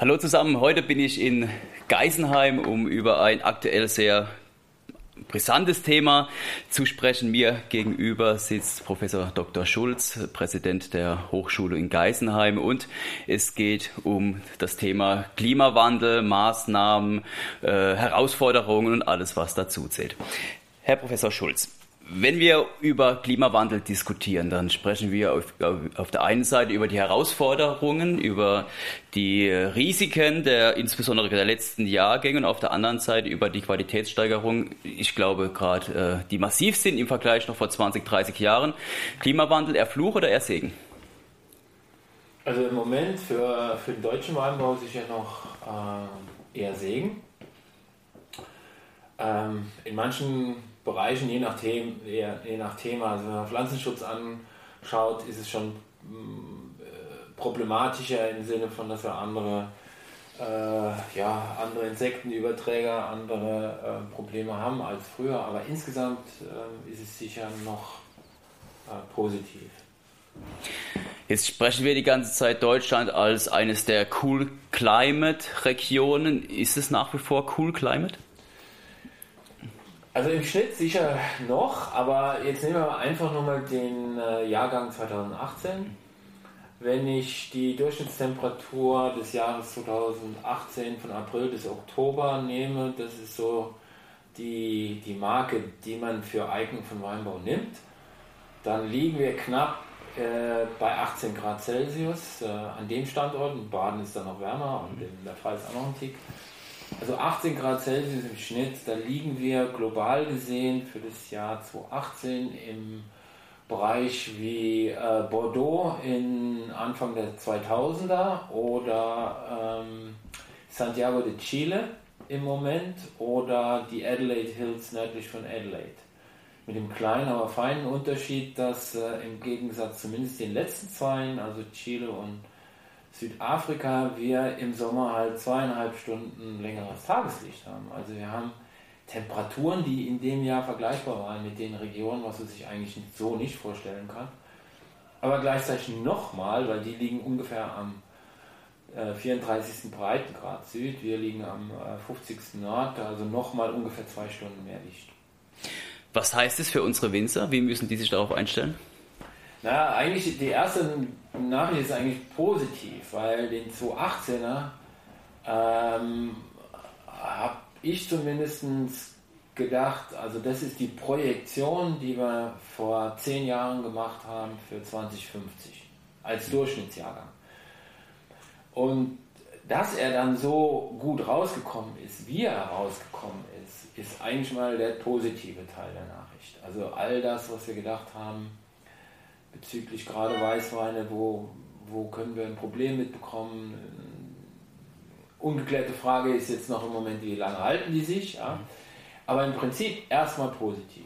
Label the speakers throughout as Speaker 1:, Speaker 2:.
Speaker 1: Hallo zusammen, heute bin ich in Geisenheim, um über ein aktuell sehr brisantes Thema zu sprechen. Mir gegenüber sitzt Professor Dr. Schulz, Präsident der Hochschule in Geisenheim und es geht um das Thema Klimawandel, Maßnahmen, äh, Herausforderungen und alles, was dazu zählt. Herr Professor Schulz, wenn wir über Klimawandel diskutieren, dann sprechen wir auf, auf, der einen Seite über die Herausforderungen, über die Risiken der insbesondere der letzten Jahrgänge und auf der anderen Seite über die Qualitätssteigerung. Ich glaube gerade, äh, die massiv sind im Vergleich noch vor 20, 30 Jahren. Klimawandel eher Fluch oder eher Segen?
Speaker 2: Also im Moment für, für den deutschen Weinbau sicher noch äh, eher Segen. Ähm, in manchen Bereichen, je nach, Thema, je nach Thema. Also wenn man Pflanzenschutz anschaut, ist es schon äh, problematischer im Sinne von, dass wir andere, äh, ja, andere Insektenüberträger, andere äh, Probleme haben als früher. Aber insgesamt äh, ist es sicher noch äh, positiv.
Speaker 1: Jetzt sprechen wir die ganze Zeit Deutschland als eines der Cool Climate Regionen. Ist es nach wie vor Cool Climate?
Speaker 2: Also im Schnitt sicher noch, aber jetzt nehmen wir einfach nochmal den äh, Jahrgang 2018. Wenn ich die Durchschnittstemperatur des Jahres 2018 von April bis Oktober nehme, das ist so die, die Marke, die man für Eignung von Weinbau nimmt, dann liegen wir knapp äh, bei 18 Grad Celsius äh, an dem Standort. In Baden ist dann noch wärmer und in der Pfalz auch noch ein Tick. Also 18 Grad Celsius im Schnitt, da liegen wir global gesehen für das Jahr 2018 im Bereich wie äh, Bordeaux in Anfang der 2000er oder ähm, Santiago de Chile im Moment oder die Adelaide Hills nördlich von Adelaide. Mit dem kleinen, aber feinen Unterschied, dass äh, im Gegensatz zumindest den letzten zwei, also Chile und Südafrika wir im Sommer halt zweieinhalb Stunden längeres Tageslicht haben. Also wir haben Temperaturen, die in dem Jahr vergleichbar waren mit den Regionen, was man sich eigentlich so nicht vorstellen kann. Aber gleichzeitig nochmal, weil die liegen ungefähr am äh, 34. Breitengrad Süd, wir liegen am äh, 50. Nord, also nochmal ungefähr zwei Stunden mehr Licht.
Speaker 1: Was heißt es für unsere Winzer? Wie müssen die sich darauf einstellen?
Speaker 2: Na, eigentlich die erste Nachricht ist eigentlich positiv, weil den 218er ähm, habe ich zumindest gedacht, also das ist die Projektion, die wir vor zehn Jahren gemacht haben für 2050 als Durchschnittsjahrgang. Und dass er dann so gut rausgekommen ist, wie er rausgekommen ist, ist eigentlich mal der positive Teil der Nachricht. Also all das, was wir gedacht haben, bezüglich gerade Weißweine, wo, wo können wir ein Problem mitbekommen. Ungeklärte Frage ist jetzt noch im Moment, wie lange halten die sich. Ja? Aber im Prinzip erstmal positiv.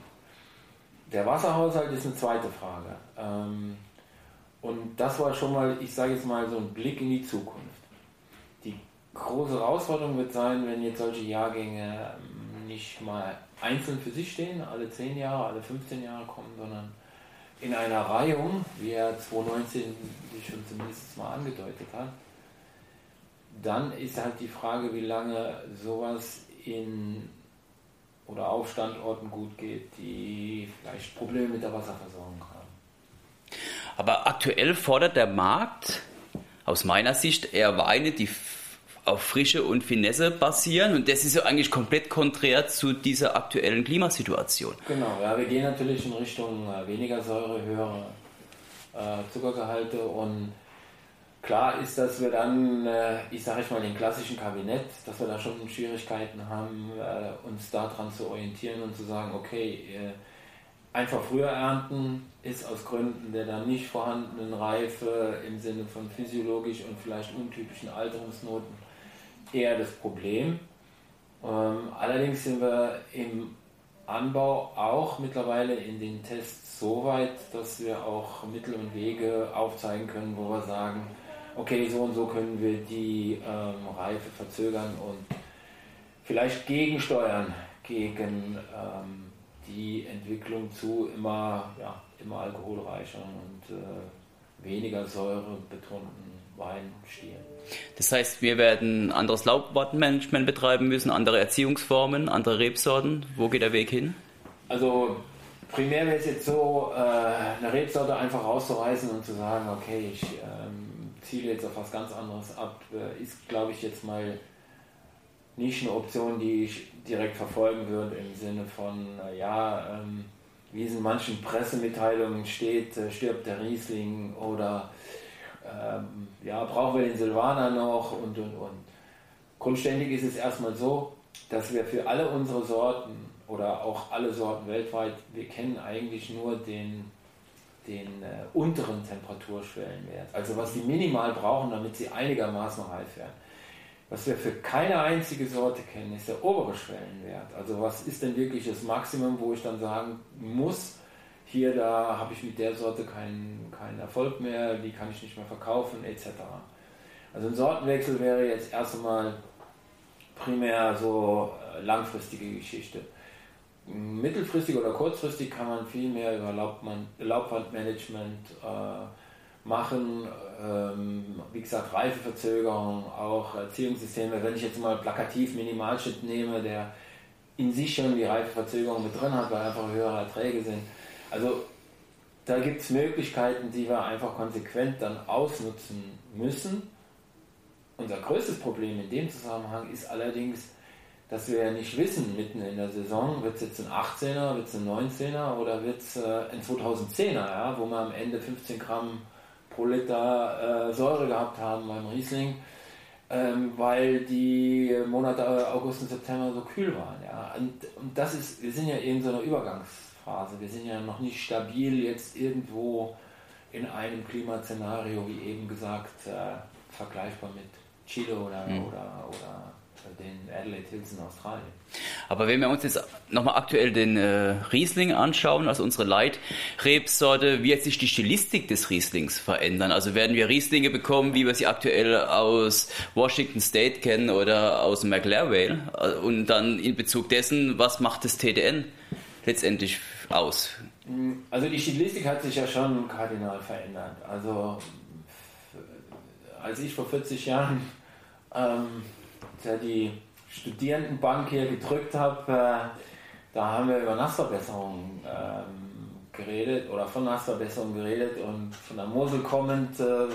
Speaker 2: Der Wasserhaushalt ist eine zweite Frage. Ähm, und das war schon mal, ich sage jetzt mal, so ein Blick in die Zukunft. Die große Herausforderung wird sein, wenn jetzt solche Jahrgänge nicht mal einzeln für sich stehen, alle 10 Jahre, alle 15 Jahre kommen, sondern in einer Reihung, wie er 2019 sich schon zumindest mal angedeutet hat, dann ist halt die Frage, wie lange sowas in oder auf Standorten gut geht, die vielleicht Probleme mit der Wasserversorgung haben.
Speaker 1: Aber aktuell fordert der Markt aus meiner Sicht eher Weine, die auf Frische und Finesse basieren. Und das ist ja eigentlich komplett konträr zu dieser aktuellen Klimasituation.
Speaker 2: Genau, ja, wir gehen natürlich in Richtung äh, weniger Säure, höhere äh, Zuckergehalte und klar ist, dass wir dann, äh, ich sage ich mal, den klassischen Kabinett, dass wir da schon Schwierigkeiten haben, äh, uns daran zu orientieren und zu sagen, okay, äh, einfach früher ernten ist aus Gründen der dann nicht vorhandenen Reife im Sinne von physiologisch und vielleicht untypischen Alterungsnoten eher das Problem. Ähm, allerdings sind wir im Anbau auch mittlerweile in den Tests so weit, dass wir auch Mittel und Wege aufzeigen können, wo wir sagen, okay, so und so können wir die ähm, Reife verzögern und vielleicht gegensteuern gegen ähm, die Entwicklung zu immer, ja, immer alkoholreicheren und äh, weniger säurebetonten Weinstil.
Speaker 1: Das heißt, wir werden anderes Laubwartenmanagement betreiben müssen, andere Erziehungsformen, andere Rebsorten. Wo geht der Weg hin?
Speaker 2: Also primär wäre es jetzt so, äh, eine Rebsorte einfach rauszureißen und zu sagen, okay, ich ähm, ziele jetzt auf was ganz anderes ab, äh, ist, glaube ich, jetzt mal nicht eine Option, die ich direkt verfolgen würde im Sinne von, ja, ähm, wie es in manchen Pressemitteilungen steht, äh, stirbt der Riesling oder ähm, ja, brauchen wir den Silvaner noch und und und. Grundständig ist es erstmal so, dass wir für alle unsere Sorten oder auch alle Sorten weltweit, wir kennen eigentlich nur den, den äh, unteren Temperaturschwellenwert. Also was sie minimal brauchen, damit sie einigermaßen reif werden. Was wir für keine einzige Sorte kennen, ist der obere Schwellenwert. Also was ist denn wirklich das Maximum, wo ich dann sagen muss, hier, da habe ich mit der Sorte keinen, keinen Erfolg mehr, die kann ich nicht mehr verkaufen, etc. Also ein Sortenwechsel wäre jetzt erst einmal primär so äh, langfristige Geschichte. Mittelfristig oder kurzfristig kann man viel mehr über Laubwandmanagement äh, machen. Ähm, wie gesagt, Reifeverzögerung, auch Erziehungssysteme. Wenn ich jetzt mal plakativ Minimalschnitt nehme, der in sich schon die Reifeverzögerung mit drin hat, weil einfach höhere Erträge sind. Also da gibt es Möglichkeiten, die wir einfach konsequent dann ausnutzen müssen. Unser größtes Problem in dem Zusammenhang ist allerdings, dass wir ja nicht wissen, mitten in der Saison, wird es jetzt ein 18er, wird es ein 19er oder wird es äh, ein 2010er, ja, wo wir am Ende 15 Gramm pro Liter äh, Säure gehabt haben beim Riesling, ähm, weil die Monate August und September so kühl waren. Ja. Und, und das ist, wir sind ja in so einer Übergangsphase. Wir sind ja noch nicht stabil jetzt irgendwo in einem Klimaszenario, wie eben gesagt, äh, vergleichbar mit Chile oder, mhm. oder, oder den Adelaide Hills in Australien.
Speaker 1: Aber wenn wir uns jetzt nochmal aktuell den äh, Riesling anschauen, also unsere Leitrebsorte, wie hat sich die Stilistik des Rieslings verändern? Also werden wir Rieslinge bekommen, wie wir sie aktuell aus Washington State kennen oder aus McLaren Vale? Und dann in Bezug dessen, was macht das TDN letztendlich aus?
Speaker 2: Also die Stilistik hat sich ja schon kardinal verändert. Also als ich vor 40 Jahren ähm, die Studierendenbank hier gedrückt habe, äh, da haben wir über Nassverbesserung ähm, geredet oder von Nassverbesserung geredet und von der Mosel kommend äh,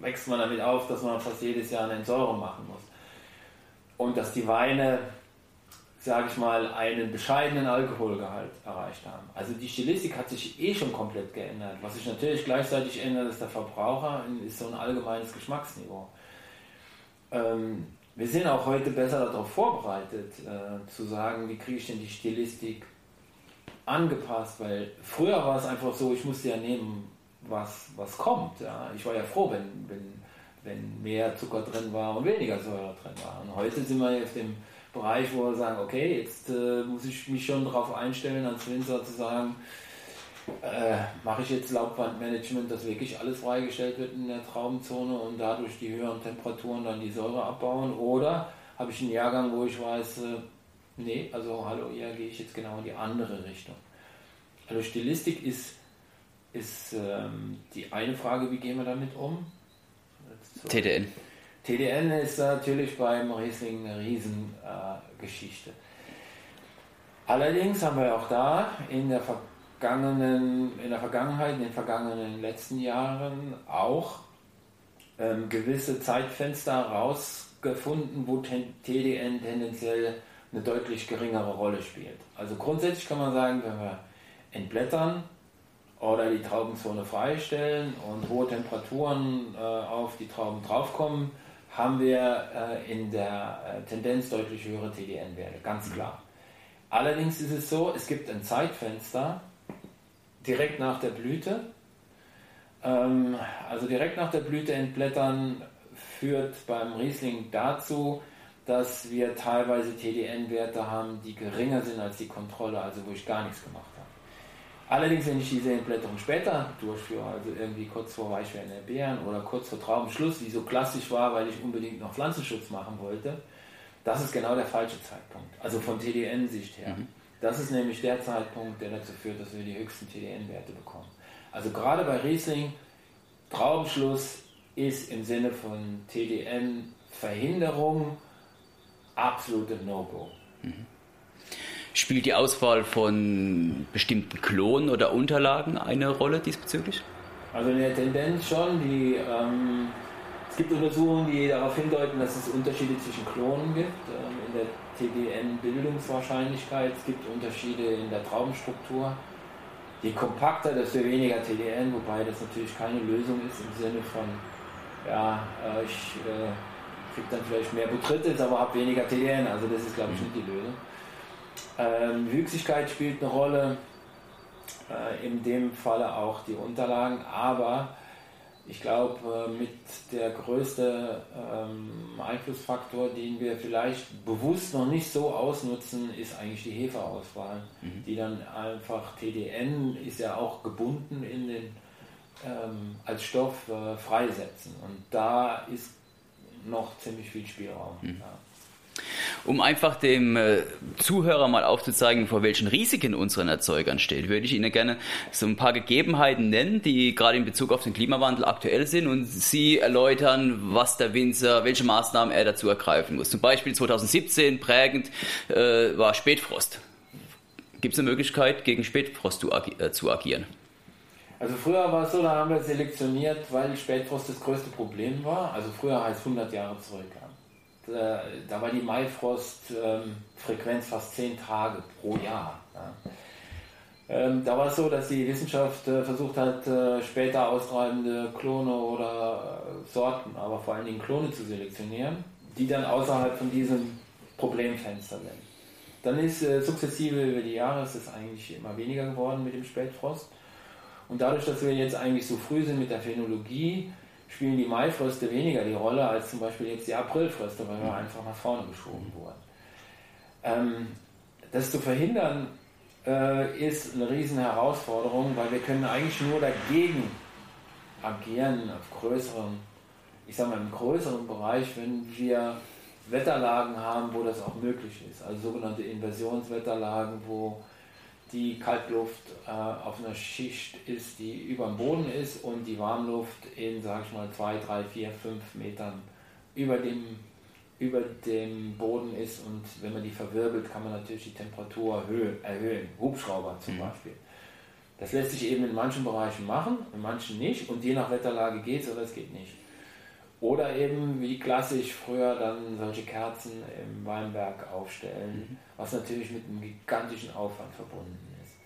Speaker 2: wächst man damit auf, dass man fast jedes Jahr eine Entsäuerung machen muss. Und dass die Weine, sage ich mal, einen bescheidenen Alkoholgehalt erreicht haben. Also die Stilistik hat sich eh schon komplett geändert. Was sich natürlich gleichzeitig ändert, ist der Verbraucher, ist so ein allgemeines Geschmacksniveau. Ähm, wir sind auch heute besser darauf vorbereitet, äh, zu sagen, wie kriege ich denn die Stilistik angepasst, weil früher war es einfach so, ich musste ja nehmen, was, was kommt. Ja. Ich war ja froh, wenn, wenn, wenn mehr Zucker drin war und weniger Säure drin war. Und heute sind wir auf dem Bereich, wo wir sagen, okay, jetzt äh, muss ich mich schon darauf einstellen, als Winzer zu sagen, äh, mache ich jetzt Laubwandmanagement, dass wirklich alles freigestellt wird in der Traubenzone und dadurch die höheren Temperaturen dann die Säure abbauen? Oder habe ich einen Jahrgang, wo ich weiß, äh, nee, also hallo, hier gehe ich jetzt genau in die andere Richtung. Also Stilistik ist, ist ähm, die eine Frage, wie gehen wir damit um?
Speaker 1: TDN.
Speaker 2: TDN ist natürlich beim Riesling eine Riesengeschichte. Allerdings haben wir auch da in der Ver vergangenen, in der Vergangenheit, in den vergangenen letzten Jahren auch ähm, gewisse Zeitfenster herausgefunden, wo TDN tendenziell eine deutlich geringere Rolle spielt. Also grundsätzlich kann man sagen, wenn wir entblättern oder die Traubenzone freistellen und hohe Temperaturen äh, auf die Trauben draufkommen, haben wir äh, in der äh, Tendenz deutlich höhere TDN-Werte, ganz klar. Allerdings ist es so, es gibt ein Zeitfenster, direkt nach der Blüte. Ähm, also direkt nach der Blüte entblättern führt beim Riesling dazu, dass wir teilweise TDN-Werte haben, die geringer sind als die Kontrolle, also wo ich gar nichts gemacht habe. Allerdings, wenn ich diese Entblätterung später durchführe, also irgendwie kurz vor Weichwerden der Beeren oder kurz vor Traubenschluss, wie so klassisch war, weil ich unbedingt noch Pflanzenschutz machen wollte, das ist genau der falsche Zeitpunkt. Also von TDN-Sicht her. Mhm. Das ist nämlich der Zeitpunkt, der dazu führt, dass wir die höchsten TDN-Werte bekommen. Also gerade bei Riesling, Traubenschluss ist im Sinne von TDN-Verhinderung absolute No-Go. Mhm.
Speaker 1: Spielt die Auswahl von bestimmten Klonen oder Unterlagen eine Rolle diesbezüglich?
Speaker 2: Also in der Tendenz schon. Die, ähm, es gibt Untersuchungen, die darauf hindeuten, dass es Unterschiede zwischen Klonen gibt. Ähm, in der TDN-Bildungswahrscheinlichkeit. Es gibt Unterschiede in der Traubenstruktur. Je kompakter, desto weniger TDN, wobei das natürlich keine Lösung ist im Sinne von, ja, äh, ich äh, kriege dann vielleicht mehr Butritis, aber habe weniger TDN. Also das ist, glaube ich, nicht die Lösung. Ähm, Wüchsigkeit spielt eine Rolle, äh, in dem Falle auch die Unterlagen, aber ich glaube, äh, mit der größte ähm, Einflussfaktor, den wir vielleicht bewusst noch nicht so ausnutzen, ist eigentlich die Hefeauswahl, mhm. die dann einfach TDN ist ja auch gebunden in den ähm, als Stoff äh, freisetzen und da ist noch ziemlich viel Spielraum. Mhm. Ja.
Speaker 1: Um einfach dem äh, Zuhörer mal aufzuzeigen, vor welchen Risiken unseren Erzeugern steht, würde ich Ihnen gerne so ein paar Gegebenheiten nennen, die gerade in Bezug auf den Klimawandel aktuell sind und Sie erläutern, was der Winzer, welche Maßnahmen er dazu ergreifen muss. Zum Beispiel 2017 prägend äh, war Spätfrost. Gibt es eine Möglichkeit, gegen Spätfrost zu, agi äh, zu agieren?
Speaker 2: Also früher war es so, da haben wir selektioniert, weil Spätfrost das größte Problem war. Also früher heißt 100 Jahre zurück. Äh, da war die Maifrost-Frequenz fast zehn Tage pro Jahr. Ähm, da war es so, dass die Wissenschaft äh, versucht hat, äh, später austreibende Klone oder Sorten, aber vor allen Dingen Klone zu selektionieren, die dann außerhalb von diesem Problemfenster sind. Dann ist sukzessive über die Jahre ist es eigentlich immer weniger geworden mit dem Spätfrost. Und dadurch, dass wir jetzt eigentlich so früh sind mit der Phänologie, spielen die Maifröste weniger die Rolle als zum Beispiel jetzt die Aprilfröste, weil wir einfach nach vorne geschoben wurden. Ähm, das zu verhindern äh, ist eine riesen Herausforderung, weil wir können eigentlich nur dagegen agieren auf größeren, ich sage mal im größeren Bereich, wenn wir Wetterlagen haben, wo das auch möglich ist. Also sogenannte Inversionswetterlagen, wo die Kaltluft äh, auf einer Schicht ist, die über dem Boden ist und die Warmluft in, sage ich mal, 2, 3, 4, 5 Metern über dem, über dem Boden ist und wenn man die verwirbelt, kann man natürlich die Temperatur erhöhen. Hubschrauber zum mhm. Beispiel. Das lässt sich eben in manchen Bereichen machen, in manchen nicht und je nach Wetterlage geht es oder es geht nicht. Oder eben wie klassisch früher dann solche Kerzen im Weinberg aufstellen, mhm. was natürlich mit einem gigantischen Aufwand verbunden ist.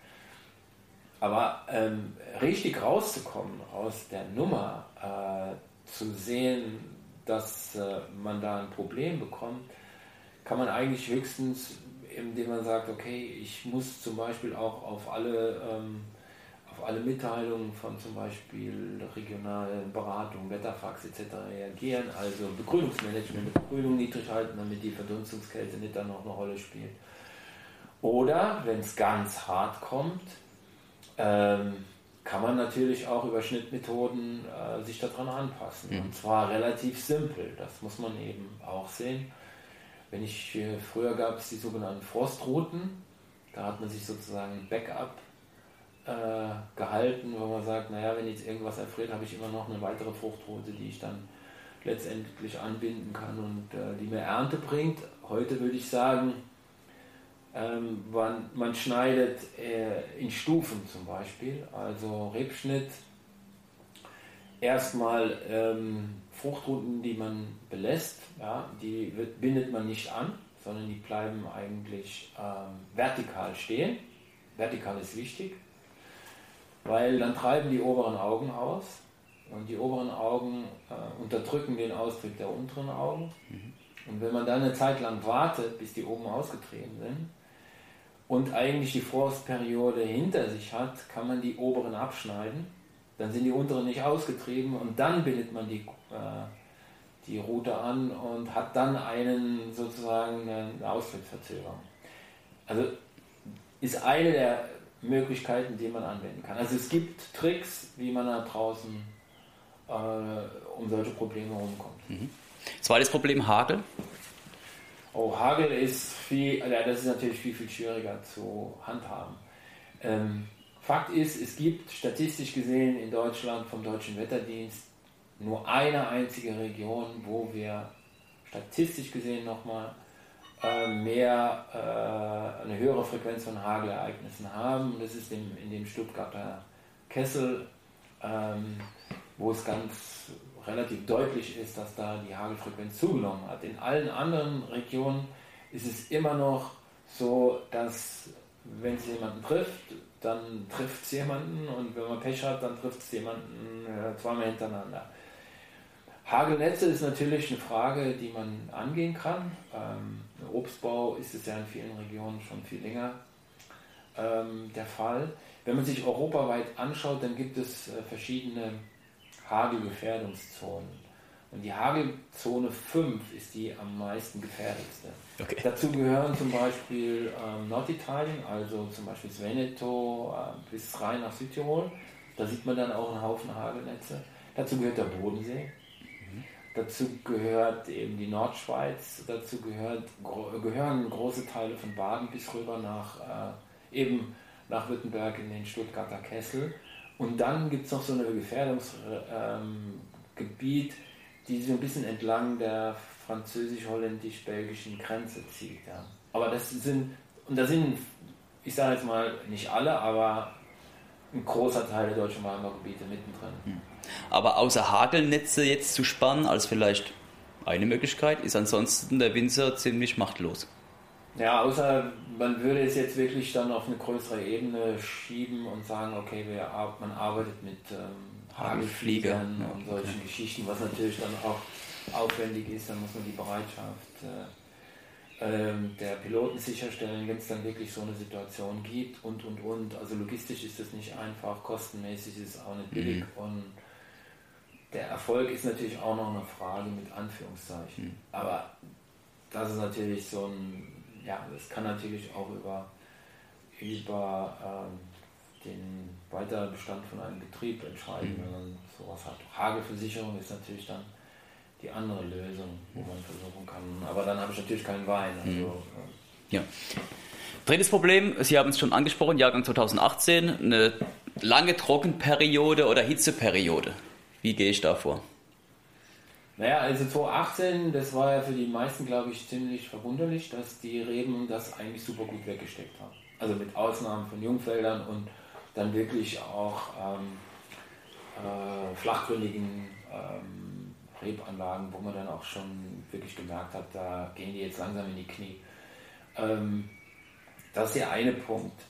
Speaker 2: Aber ähm, richtig rauszukommen aus der Nummer, äh, zu sehen, dass äh, man da ein Problem bekommt, kann man eigentlich höchstens, indem man sagt, okay, ich muss zum Beispiel auch auf alle ähm, alle Mitteilungen von zum Beispiel regionalen Beratungen, Wetterfax etc. reagieren, also Begrünungsmanagement, Begrünung niedrig halten, damit die Verdunstungskälte nicht dann noch eine Rolle spielt. Oder, wenn es ganz hart kommt, ähm, kann man natürlich auch über Schnittmethoden äh, sich daran anpassen. Mhm. Und zwar relativ simpel, das muss man eben auch sehen. Wenn ich, äh, früher gab es die sogenannten Frostrouten, da hat man sich sozusagen ein Backup äh, gehalten, wo man sagt, naja, wenn jetzt irgendwas erfriert, habe ich immer noch eine weitere Fruchtrote, die ich dann letztendlich anbinden kann und äh, die mir Ernte bringt. Heute würde ich sagen, ähm, man, man, schneidet äh, in Stufen zum Beispiel, also Rebschnitt, erstmal ähm, Fruchtrouten, die man belässt, ja, die wird, bindet man nicht an, sondern die bleiben eigentlich ähm, vertikal stehen. Vertikal ist wichtig weil dann treiben die oberen Augen aus und die oberen Augen äh, unterdrücken den Austritt der unteren Augen. Mhm. Und wenn man dann eine Zeit lang wartet, bis die oben ausgetrieben sind und eigentlich die Frostperiode hinter sich hat, kann man die oberen abschneiden. Dann sind die unteren nicht ausgetrieben und dann bindet man die, äh, die Route an und hat dann einen sozusagen eine Austrittsverzögerung. Also ist eine der Möglichkeiten, die man anwenden kann. Also es gibt Tricks, wie man da draußen äh, um solche Probleme herumkommt.
Speaker 1: Mhm. Zweites Problem Hagel.
Speaker 2: Oh, Hagel ist viel, ja, das ist natürlich viel, viel schwieriger zu handhaben. Ähm, Fakt ist, es gibt statistisch gesehen in Deutschland vom Deutschen Wetterdienst nur eine einzige Region, wo wir statistisch gesehen nochmal mehr, äh, eine höhere Frequenz von Hagelereignissen haben. Und das ist in, in dem Stuttgarter Kessel, ähm, wo es ganz relativ deutlich ist, dass da die Hagelfrequenz zugenommen hat. In allen anderen Regionen ist es immer noch so, dass wenn es jemanden trifft, dann trifft es jemanden und wenn man Pech hat, dann trifft es jemanden äh, zweimal hintereinander. Hagelnetze ist natürlich eine Frage, die man angehen kann. Ähm, Obstbau ist es ja in vielen Regionen schon viel länger ähm, der Fall. Wenn man sich europaweit anschaut, dann gibt es äh, verschiedene Hagelgefährdungszonen. Und die Hagelzone 5 ist die am meisten gefährdetste. Okay. Dazu gehören zum Beispiel ähm, Norditalien, also zum Beispiel das Veneto äh, bis rein nach Südtirol. Da sieht man dann auch einen Haufen Hagelnetze. Dazu gehört der Bodensee. Dazu gehört eben die Nordschweiz, dazu gehört, gehören große Teile von Baden bis rüber nach äh, eben nach Württemberg in den Stuttgarter Kessel. Und dann gibt es noch so ein Gefährdungsgebiet, ähm, die so ein bisschen entlang der französisch-holländisch-belgischen Grenze zieht. Ja. Aber das sind, und da sind, ich sage jetzt mal, nicht alle, aber ein großer Teil der deutschen Weinbaugebiete mittendrin. Hm.
Speaker 1: Aber außer Hagelnetze jetzt zu spannen, als vielleicht eine Möglichkeit, ist ansonsten der Winzer ziemlich machtlos.
Speaker 2: Ja, außer man würde es jetzt wirklich dann auf eine größere Ebene schieben und sagen, okay, wir, man arbeitet mit ähm, Hagelfliegern ja, und solchen okay. Geschichten, was natürlich dann auch aufwendig ist, dann muss man die Bereitschaft äh, ähm, der Piloten sicherstellen, wenn es dann wirklich so eine Situation gibt und und und. Also logistisch ist das nicht einfach, kostenmäßig ist es auch nicht billig mhm. und der Erfolg ist natürlich auch noch eine Frage mit Anführungszeichen. Mhm. Aber das ist natürlich so ein, ja, das kann natürlich auch über, über ähm, den Weiterbestand von einem Betrieb entscheiden, mhm. wenn man sowas hat. Hagelversicherung ist natürlich dann die andere Lösung, wo man versuchen kann. Aber dann habe ich natürlich keinen Wein. Also, mhm.
Speaker 1: ja. Drittes Problem, Sie haben es schon angesprochen, Jahrgang 2018, eine lange Trockenperiode oder Hitzeperiode. Wie gehe ich da vor?
Speaker 2: Naja, also 2018, das war ja für die meisten, glaube ich, ziemlich verwunderlich, dass die Reben das eigentlich super gut weggesteckt haben. Also mit Ausnahmen von Jungfeldern und dann wirklich auch ähm, äh, flachgründigen ähm, Rebanlagen, wo man dann auch schon wirklich gemerkt hat, da gehen die jetzt langsam in die Knie. Ähm, das ist der eine Punkt.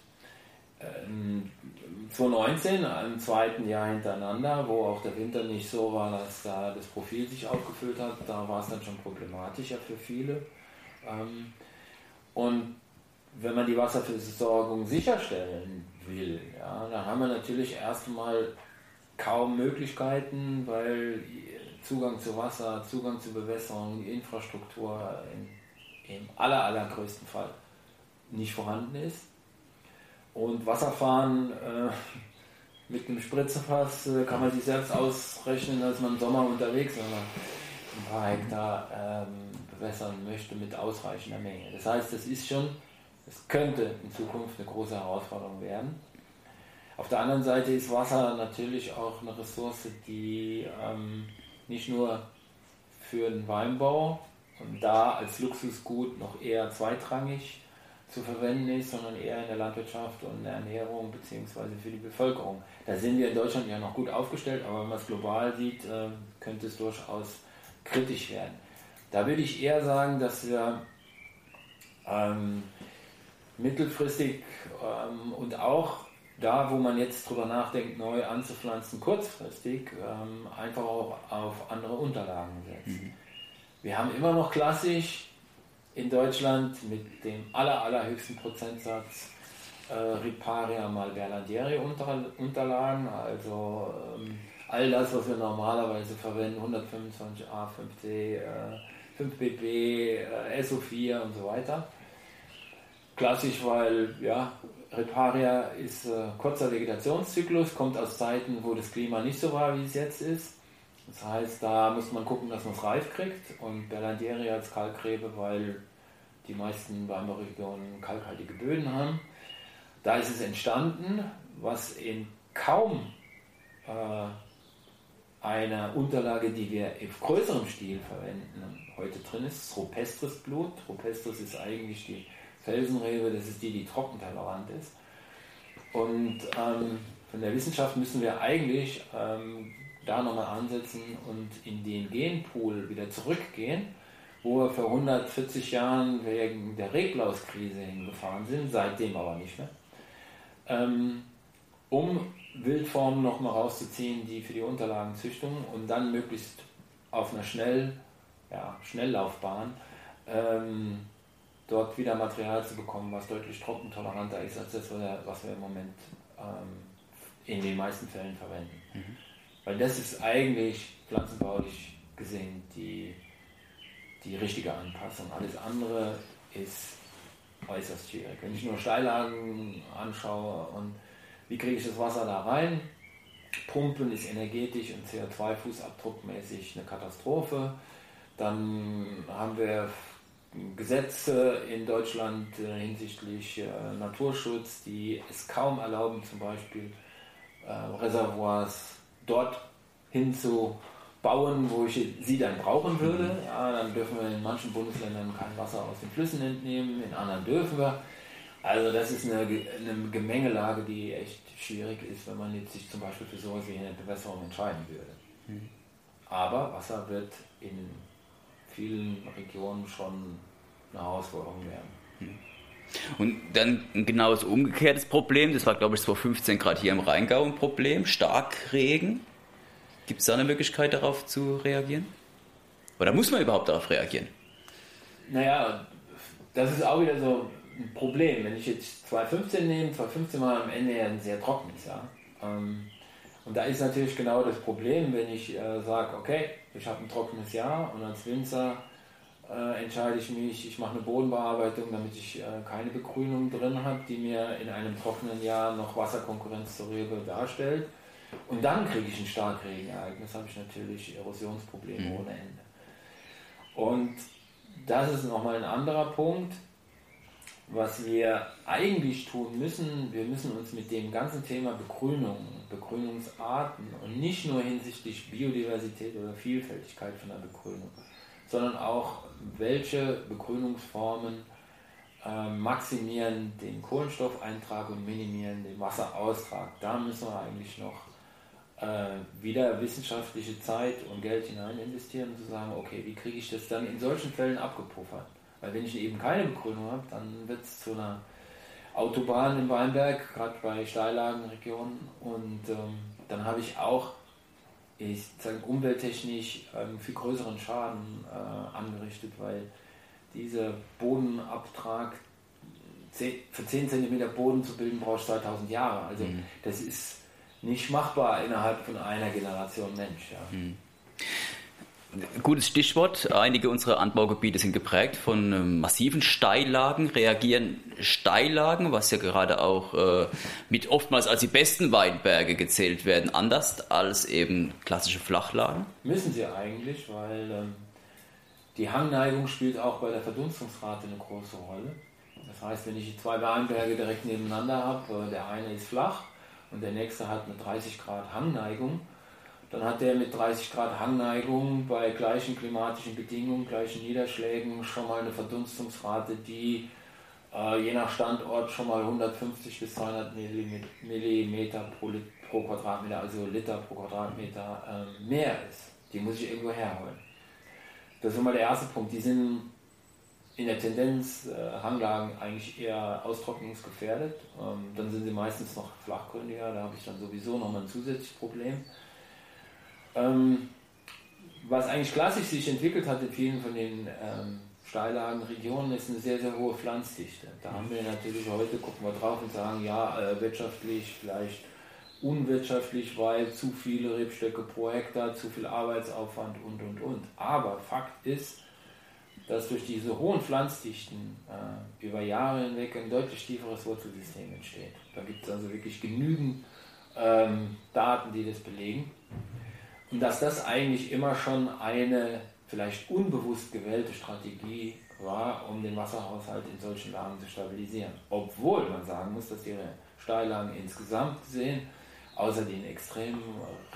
Speaker 2: 2019, ähm, im zweiten Jahr hintereinander, wo auch der Winter nicht so war, dass da das Profil sich aufgefüllt hat, da war es dann schon problematischer für viele. Ähm, und wenn man die Wasserversorgung sicherstellen will, ja, dann haben wir natürlich erstmal kaum Möglichkeiten, weil Zugang zu Wasser, Zugang zu Bewässerung, Infrastruktur im, im aller, allergrößten Fall nicht vorhanden ist. Und Wasserfahren äh, mit einem Spritzerfass äh, kann man sich selbst ausrechnen, als man im Sommer unterwegs ist, wenn man ein paar Hektar ähm, bewässern möchte mit ausreichender Menge. Das heißt, es ist schon, es könnte in Zukunft eine große Herausforderung werden. Auf der anderen Seite ist Wasser natürlich auch eine Ressource, die ähm, nicht nur für den Weinbau und da als Luxusgut noch eher zweitrangig zu verwenden ist, sondern eher in der Landwirtschaft und der Ernährung bzw. für die Bevölkerung. Da sind wir in Deutschland ja noch gut aufgestellt, aber wenn man es global sieht, äh, könnte es durchaus kritisch werden. Da würde ich eher sagen, dass wir ähm, mittelfristig ähm, und auch da, wo man jetzt drüber nachdenkt, neu anzupflanzen, kurzfristig ähm, einfach auch auf andere Unterlagen setzen. Mhm. Wir haben immer noch klassisch in Deutschland mit dem aller, allerhöchsten Prozentsatz äh, Riparia mal Berlandieri unter, Unterlagen, also ähm, all das, was wir normalerweise verwenden, 125a, 5C, äh, 5BB, äh, SO4 und so weiter. Klassisch, weil ja, Riparia ist äh, kurzer Vegetationszyklus, kommt aus Zeiten, wo das Klima nicht so war, wie es jetzt ist. Das heißt, da muss man gucken, dass man es reif kriegt und Berlandieri als Kalkrebe, weil die meisten Weinbauregionen kalkhaltige Böden haben. Da ist es entstanden, was in kaum äh, eine Unterlage, die wir auf größerem Stil verwenden, heute drin ist, Rupestris Blut. Rupestris ist eigentlich die Felsenrebe, das ist die, die trockentolerant ist. Und ähm, von der Wissenschaft müssen wir eigentlich ähm, da nochmal ansetzen und in den Genpool wieder zurückgehen, wo wir vor 140 Jahren wegen der Reglauskrise hingefahren sind, seitdem aber nicht mehr, ähm, um Wildformen nochmal rauszuziehen, die für die Unterlagenzüchtung und dann möglichst auf einer Schnell, ja, Schnelllaufbahn ähm, dort wieder Material zu bekommen, was deutlich trockentoleranter ist als das, was wir im Moment ähm, in den meisten Fällen verwenden. Mhm. Weil das ist eigentlich pflanzenbaulich gesehen die, die richtige Anpassung. Alles andere ist äußerst schwierig. Wenn ich nur Steillagen anschaue und wie kriege ich das Wasser da rein, Pumpen ist energetisch und CO2-Fußabdruckmäßig eine Katastrophe. Dann haben wir Gesetze in Deutschland äh, hinsichtlich äh, Naturschutz, die es kaum erlauben, zum Beispiel äh, Dort hinzubauen, wo ich sie dann brauchen würde. Mhm. Ja, dann dürfen wir in manchen Bundesländern kein Wasser aus den Flüssen entnehmen, in anderen dürfen wir. Also das ist eine, eine Gemengelage, die echt schwierig ist, wenn man jetzt sich zum Beispiel für sowas wie eine Bewässerung entscheiden würde. Mhm. Aber Wasser wird in vielen Regionen schon eine Herausforderung werden. Mhm.
Speaker 1: Und dann ein genaues umgekehrtes Problem, das war glaube ich 2015 gerade hier im Rheingau ein Problem, Starkregen. Gibt es da eine Möglichkeit darauf zu reagieren? Oder muss man überhaupt darauf reagieren?
Speaker 2: Naja, das ist auch wieder so ein Problem. Wenn ich jetzt 2015 nehme, 2015 war am Ende ja ein sehr trockenes Jahr. Ähm, und da ist natürlich genau das Problem, wenn ich äh, sage, okay, ich habe ein trockenes Jahr und als Winzer äh, entscheide ich mich, ich mache eine Bodenbearbeitung, damit ich äh, keine Begrünung drin habe, die mir in einem trockenen Jahr noch Wasserkonkurrenz zur Rebe darstellt. Und dann kriege ich ein Starkregenereignis, habe ich natürlich Erosionsprobleme mhm. ohne Ende. Und das ist nochmal ein anderer Punkt, was wir eigentlich tun müssen. Wir müssen uns mit dem ganzen Thema Begrünung, Begrünungsarten und nicht nur hinsichtlich Biodiversität oder Vielfältigkeit von der Begrünung, sondern auch welche Begrünungsformen äh, maximieren den Kohlenstoffeintrag und minimieren den Wasseraustrag. Da müssen wir eigentlich noch äh, wieder wissenschaftliche Zeit und Geld hinein investieren, um zu sagen, okay, wie kriege ich das dann in solchen Fällen abgepuffert? Weil wenn ich eben keine Begrünung habe, dann wird es zu einer Autobahn in Weinberg, gerade bei Steillagenregionen. Und ähm, dann habe ich auch ich sage umwelttechnisch ähm, viel größeren Schaden äh, angerichtet, weil dieser Bodenabtrag für 10 cm Boden zu bilden brauchst 2000 Jahre. Also mhm. das ist nicht machbar innerhalb von einer Generation Mensch. Ja. Mhm.
Speaker 1: Gutes Stichwort. Einige unserer Anbaugebiete sind geprägt von ähm, massiven Steillagen. Reagieren Steillagen, was ja gerade auch äh, mit oftmals als die besten Weinberge gezählt werden, anders als eben klassische Flachlagen?
Speaker 2: Müssen sie eigentlich, weil ähm, die Hangneigung spielt auch bei der Verdunstungsrate eine große Rolle. Das heißt, wenn ich zwei Weinberge direkt nebeneinander habe, äh, der eine ist flach und der nächste hat eine 30 Grad Hangneigung, dann hat der mit 30 Grad Hangneigung bei gleichen klimatischen Bedingungen, gleichen Niederschlägen schon mal eine Verdunstungsrate, die äh, je nach Standort schon mal 150 bis 200 Millimeter pro, pro Quadratmeter, also Liter pro Quadratmeter äh, mehr ist. Die muss ich irgendwo herholen. Das ist mal der erste Punkt. Die sind in der Tendenz äh, Hanglagen eigentlich eher austrocknungsgefährdet. Ähm, dann sind sie meistens noch flachgründiger, da habe ich dann sowieso nochmal ein zusätzliches Problem. Ähm, was eigentlich klassisch sich entwickelt hat in vielen von den ähm, Steillagenregionen, ist eine sehr, sehr hohe Pflanzdichte. Da haben wir natürlich heute, gucken wir drauf und sagen, ja, äh, wirtschaftlich vielleicht unwirtschaftlich, weil zu viele Rebstöcke pro Hektar, zu viel Arbeitsaufwand und, und, und. Aber Fakt ist, dass durch diese hohen Pflanzdichten äh, über Jahre hinweg ein deutlich tieferes Wurzelsystem entsteht. Da gibt es also wirklich genügend ähm, Daten, die das belegen. Und dass das eigentlich immer schon eine vielleicht unbewusst gewählte Strategie war, um den Wasserhaushalt in solchen Lagen zu stabilisieren. Obwohl man sagen muss, dass die Steillagen insgesamt gesehen außerdem extrem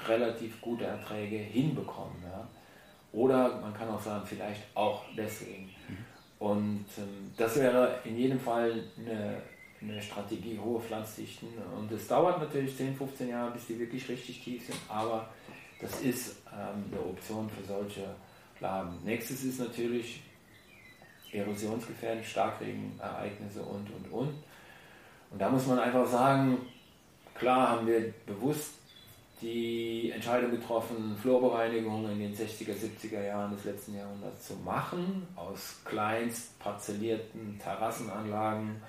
Speaker 2: relativ gute Erträge hinbekommen. Ja. Oder man kann auch sagen, vielleicht auch deswegen. Mhm. Und ähm, das wäre in jedem Fall eine, eine Strategie, hohe Pflanzdichten. Und es dauert natürlich 10, 15 Jahre, bis die wirklich richtig tief sind, aber das ist ähm, eine Option für solche Lagen. Nächstes ist natürlich erosionsgefährdet, Starkregenereignisse und, und, und. Und da muss man einfach sagen, klar haben wir bewusst die Entscheidung getroffen, Flurbereinigung in den 60er, 70er Jahren des letzten Jahrhunderts zu machen, aus kleinst parzellierten Terrassenanlagen